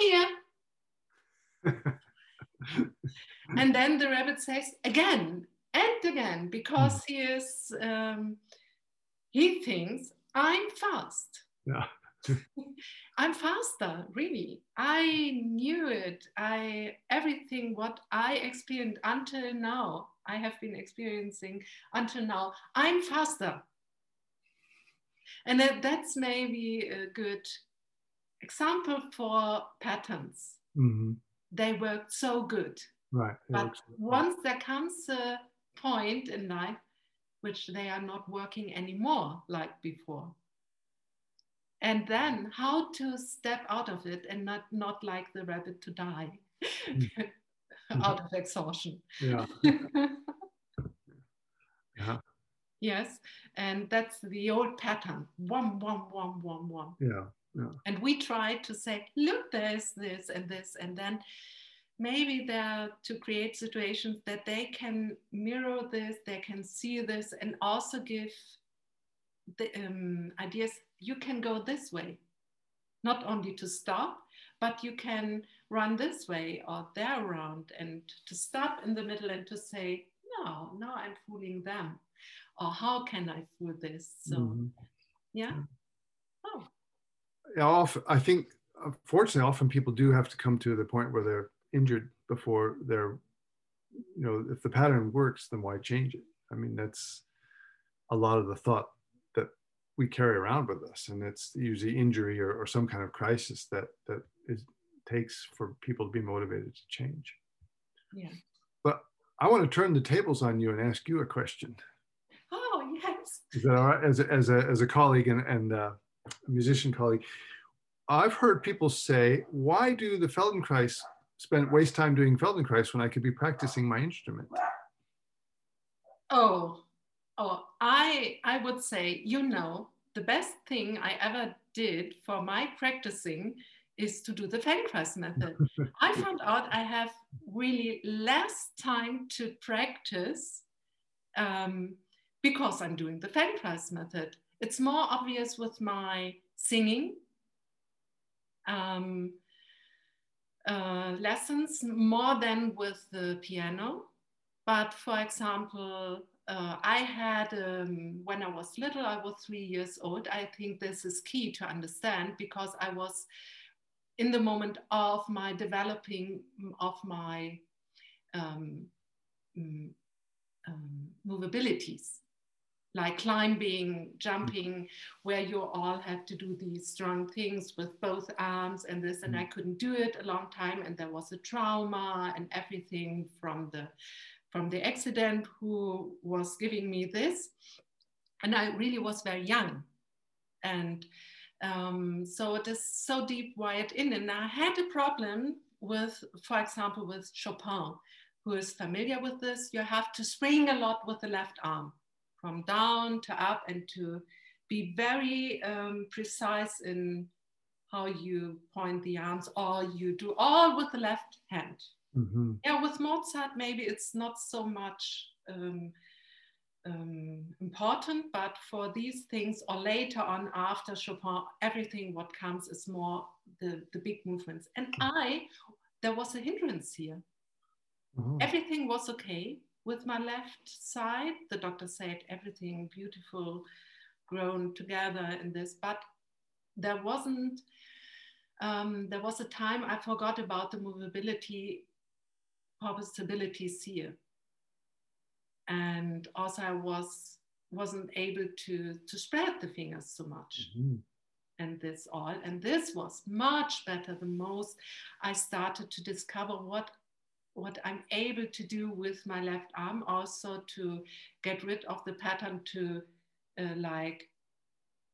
here." and then the rabbit says again and again because hmm. he is um, he thinks I'm fast. Yeah. I'm faster, really. I knew it. I everything what I experienced until now I have been experiencing until now. I'm faster. And that, that's maybe a good example for patterns. Mm-hmm. They work so good. Right. But once there comes a point in life which they are not working anymore like before. And then how to step out of it and not, not like the rabbit to die. Mm. out of exhaustion. Yeah. yeah. Yes, and that's the old pattern. One, one, one, one, one. Yeah. Yeah. And we try to say, look, there's this and this, and then maybe there to create situations that they can mirror this, they can see this, and also give the um, ideas. You can go this way, not only to stop, but you can run this way or there around and to stop in the middle and to say, no, no, I'm fooling them. Or how can I fool this? So, mm-hmm. yeah. Oh. Yeah, often, I think, unfortunately, often people do have to come to the point where they're injured before they're, you know, if the pattern works, then why change it? I mean, that's a lot of the thought that we carry around with us. And it's usually injury or, or some kind of crisis that, that is takes for people to be motivated to change. Yeah. But I want to turn the tables on you and ask you a question. Oh, yes. Is that all right? As a, as a, as a colleague and, and uh, musician colleague, I've heard people say, why do the Feldenkrais spend waste time doing Feldenkrais when I could be practicing my instrument? Oh, oh, I I would say, you know, the best thing I ever did for my practicing is to do the Feldenkrais method. I found out I have really less time to practice um, because I'm doing the Feldenkrais method. It's more obvious with my singing um, uh, lessons more than with the piano. But for example, uh, I had, um, when I was little, I was three years old. I think this is key to understand because I was in the moment of my developing of my um, um, um, movabilities. Like climbing, jumping, where you all have to do these strong things with both arms and this, and I mm. couldn't do it a long time, and there was a trauma and everything from the from the accident who was giving me this, and I really was very young, and um, so it is so deep wired in, and I had a problem with, for example, with Chopin, who is familiar with this. You have to spring a lot with the left arm from down to up and to be very um, precise in how you point the arms or you do all with the left hand. Mm-hmm. Yeah, with Mozart, maybe it's not so much um, um, important, but for these things or later on after Chopin, everything what comes is more the, the big movements. And I, there was a hindrance here. Mm-hmm. Everything was okay, with my left side. The doctor said everything beautiful, grown together in this, but there wasn't. Um, there was a time I forgot about the movability possibilities here, and also I was wasn't able to to spread the fingers so much. Mm-hmm and this all. And this was much better. The most I started to discover what what I'm able to do with my left arm also to get rid of the pattern to uh, like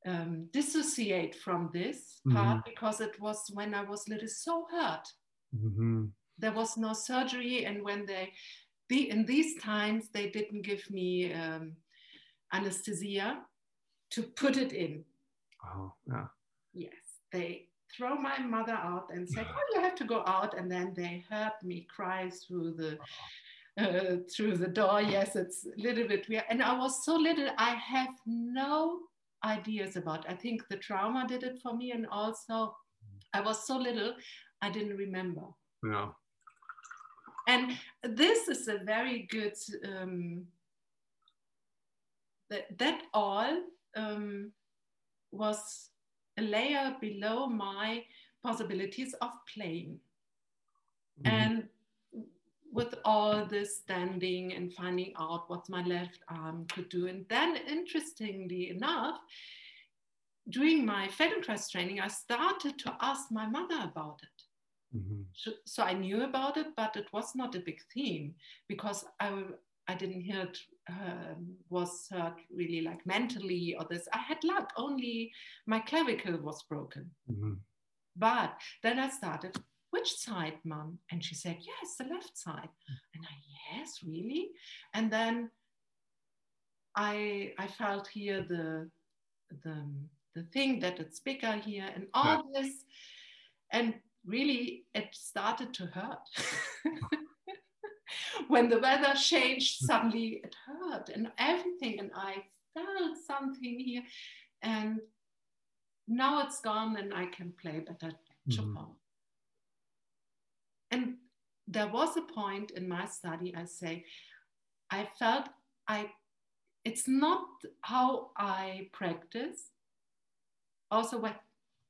um, dissociate from this mm-hmm. part because it was when I was little so hurt. Mm-hmm. There was no surgery, and when they, the, in these times, they didn't give me um, anesthesia to put it in. Oh, yeah. Yes, they throw my mother out and said, "Oh, you have to go out." And then they heard me cry through the uh, through the door. Yes, it's a little bit weird. And I was so little, I have no ideas about. I think the trauma did it for me, and also I was so little, I didn't remember. Yeah. And this is a very good. Um, that, that all um, was a layer below my possibilities of playing. Mm-hmm. And with all this standing and finding out what my left arm could do. And then, interestingly enough, during my Feldenkrais training, I started to ask my mother about it. Mm-hmm. So, so, I knew about it, but it was not a big theme because I, I didn't hear it um, was hurt really like mentally or this. I had luck, only my clavicle was broken. Mm-hmm. But then I started, which side, mom? And she said, yes, the left side. And I, yes, really? And then I, I felt here the, the, the thing that it's bigger here and all yeah. this. And really, it started to hurt. when the weather changed, suddenly it hurt and everything. And I felt something here. And now it's gone and I can play better Chopin. Mm-hmm. And there was a point in my study, I say, I felt I it's not how I practice. Also, when,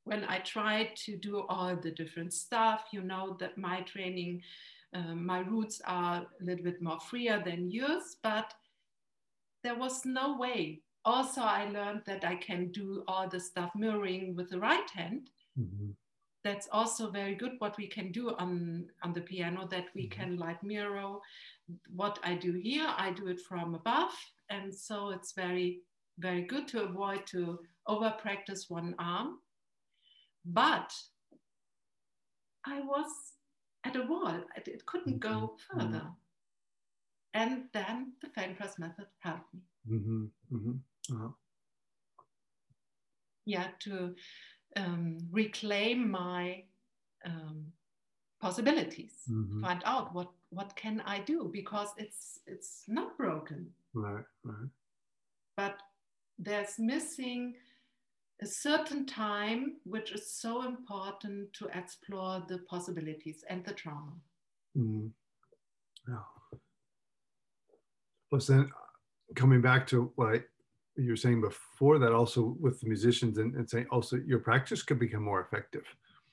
when I tried to do all the different stuff, you know, that my training um, my roots are a little bit more freer than yours, but there was no way. Also, I learned that I can do all the stuff mirroring with the right hand. Mm-hmm. That's also very good what we can do on, on the piano, that we mm-hmm. can like mirror what I do here. I do it from above. And so it's very, very good to avoid to over practice one arm. But I was at a wall. It, it couldn't go mm-hmm. further. Mm-hmm. And then the Feldenkrais method helped me. Mm-hmm. Mm-hmm. Uh-huh. Yeah, to um, reclaim my um, possibilities, find out what what can I do because it's it's not broken. Right, right. But there's missing a certain time which is so important to explore the possibilities and the trauma. Mm. Yeah. Plus, then coming back to what you were saying before that, also with the musicians and, and saying also your practice could become more effective.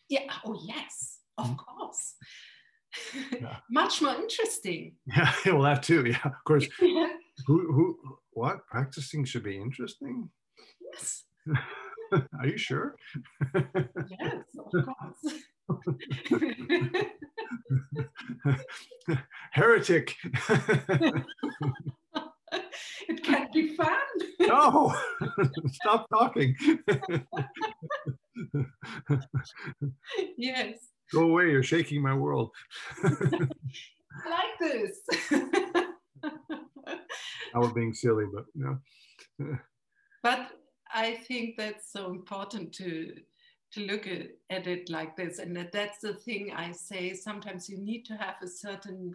Yeah. Oh, yes. Of mm. course. Yeah. Much more interesting. Yeah. Well, that too. Yeah. Of course. Who, who, what? Practicing should be interesting? Yes. Are you sure? yes, of course. Heretic. it can be fun. no, stop talking. yes. Go away, you're shaking my world. I like this. I was being silly, but no. but I think that's so important to to look at, it like this. And that that's the thing I say. Sometimes you need to have a certain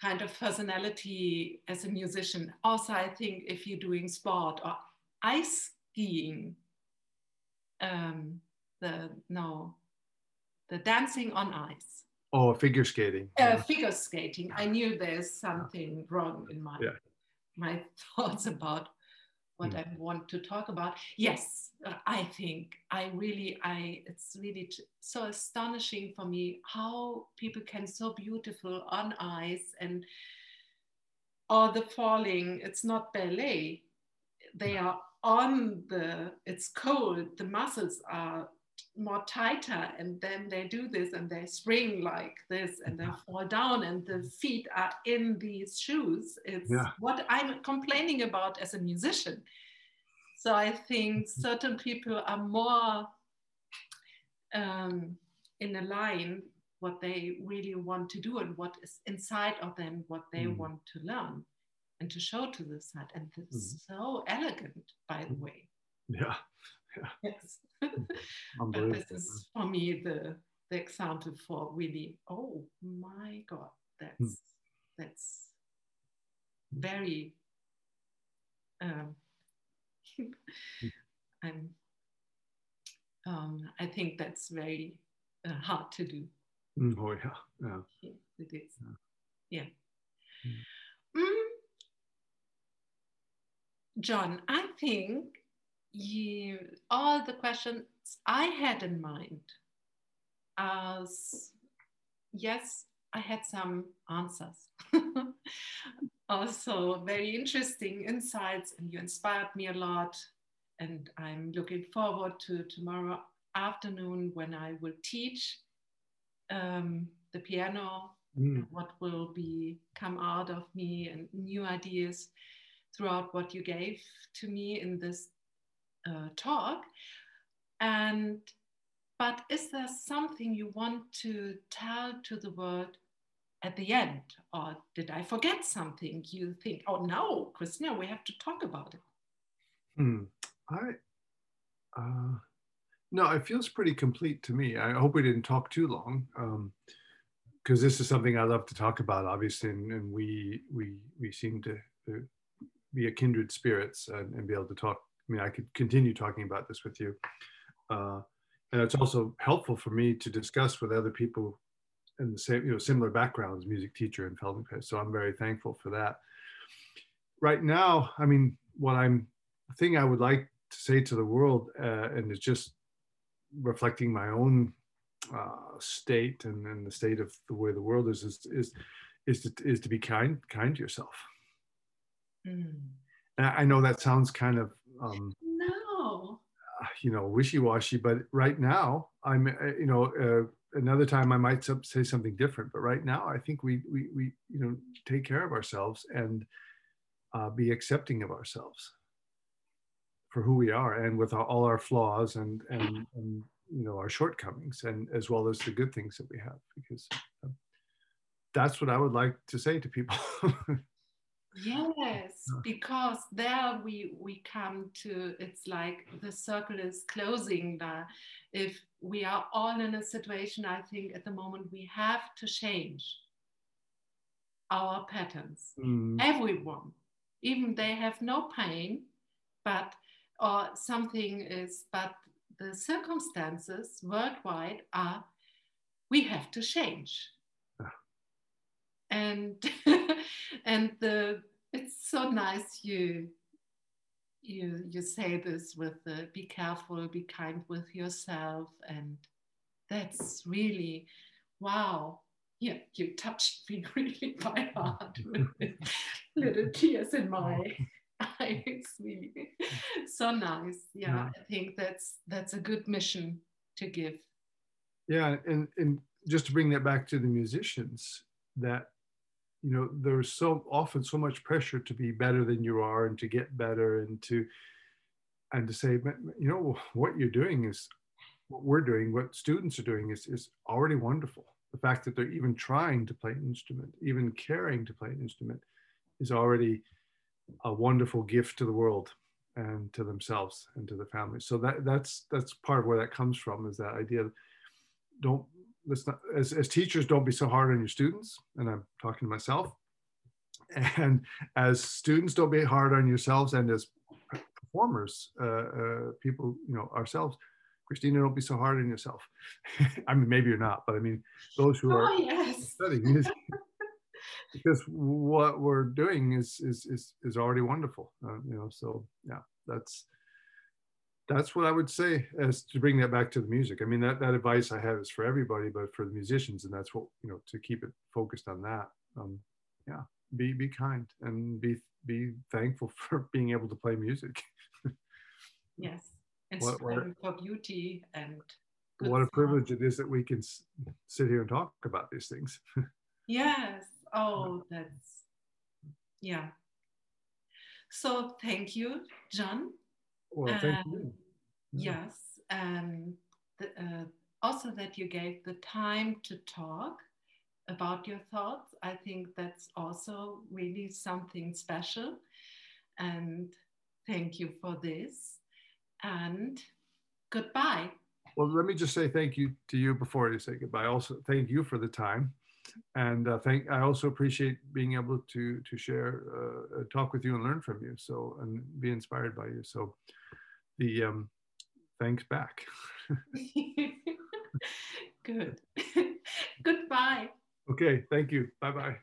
kind of personality as a musician. Also, I think if you're doing sport or ice skiing, um, the no, the dancing on ice. Oh, figure skating. Uh, figure skating. I knew there's something wrong in my Yeah. my thoughts about what Mm. I want to talk about. Yes, I think I really, I it's really t- so astonishing for me how people can so beautiful on ice and or the falling. It's not ballet. They are on the. It's cold. The muscles are more tighter and then they do this and they spring like this and they fall down and the feet are in these shoes. It's Yeah. what i'm complaining about as a musician. So i think certain people are more um, in a line what they really want to do and what is inside of them what they Mm. want to learn and to show to the side. And it's so elegant by the way. Yeah, yes but this is for me the the example for really oh my god that's that's very um, I'm um, I think that's very uh, hard to do. Mm, Oh, yeah, yeah. Yes, It is. Yeah. Yeah. Mm. John, I think you all the questions I had in mind as yes, I had some answers. also very interesting insights and you inspired me a lot and I'm looking forward to tomorrow afternoon when I will teach um, the piano Mm, what will be come out of me and new ideas throughout what you gave to me in this uh, talk and but is there something you want to tell to the world at the end or did i forget something you think oh no christina we have to talk about it Hmm. I, uh, no, it feels pretty complete to me. I hope we didn't talk too long, because this is something I love to talk about, obviously, and, and we we we seem to uh, be a kindred spirits and, and be able to talk. I mean, I could continue talking about this with you, uh, and it's also helpful for me to discuss with other people in the same, you know, similar backgrounds, music teacher and Feldenkrais. So I'm very thankful for that. Right now, I mean, what I'm the thing I would like to say to the world, uh, and it's just reflecting my own uh, state and, and the state of the way the world is, is is is to, is to be kind kind to yourself. Mm. I know that sounds kind of um, no you know wishy-washy, but right now I'm uh, you know uh, another time I might say something different, but right now I think we we we you know take care of ourselves and uh, be accepting of ourselves for who we are and with all our flaws and, and and you know our shortcomings and as well as the good things that we have because uh, that's what I would like to say to people. Yes, because there we we come to it's like the circle is closing there. If we are all in a situation, I think at the moment we have to change our patterns. Mm, Everyone, even they have no pain, but or something is, but the circumstances worldwide are we have to change. And and the it's so nice you you you say this with the be careful be kind with yourself and that's really wow yeah you touched me really by heart little tears in my eyes. Really, so nice. Yeah, Yeah. I think that's that's a good mission to give. Yeah, and and just to bring that back to the musicians, that you know there's so often so much pressure to be better than you are and to get better and to and to say, "But, you know, what you're doing is what we're doing, what students are doing is is already wonderful. The fact that they're even trying to play an instrument, even caring to play an instrument, is already a wonderful gift to the world and to themselves and to the family. So that that's that's part of where that comes from is that idea don't let's not as, as teachers don't be so hard on your students and i'm talking to myself and as students don't be hard on yourselves and as performers uh, uh, people you know ourselves christina don't be so hard on yourself i mean maybe you're not but i mean those who are Oh yes. studying music because what we're doing is is is, is already wonderful uh, you know so yeah that's that's what i would say as to bring that back to the music i mean that, that advice i have is for everybody but for the musicians and that's what you know to keep it focused on that um yeah be be kind and be be thankful for being able to play music Yes. And What- what- for beauty and what a privilege it is that we can s- sit here and talk about these things Yes. Oh, that's yeah. So thank you, John. Well thank Um, you Yeah. Yes, and the, uh, also that you gave the time to talk about your thoughts. I think that's also really something special. And thank you for this. And goodbye. Well, let me just say thank you to you before you say goodbye. Also, thank you for the time, and uh, thank. I also appreciate being able to to share, uh, uh, talk with you, and learn from you. So, and be inspired by you. So, the um, thanks back. Good. Goodbye. Okay, thank you. Bye bye.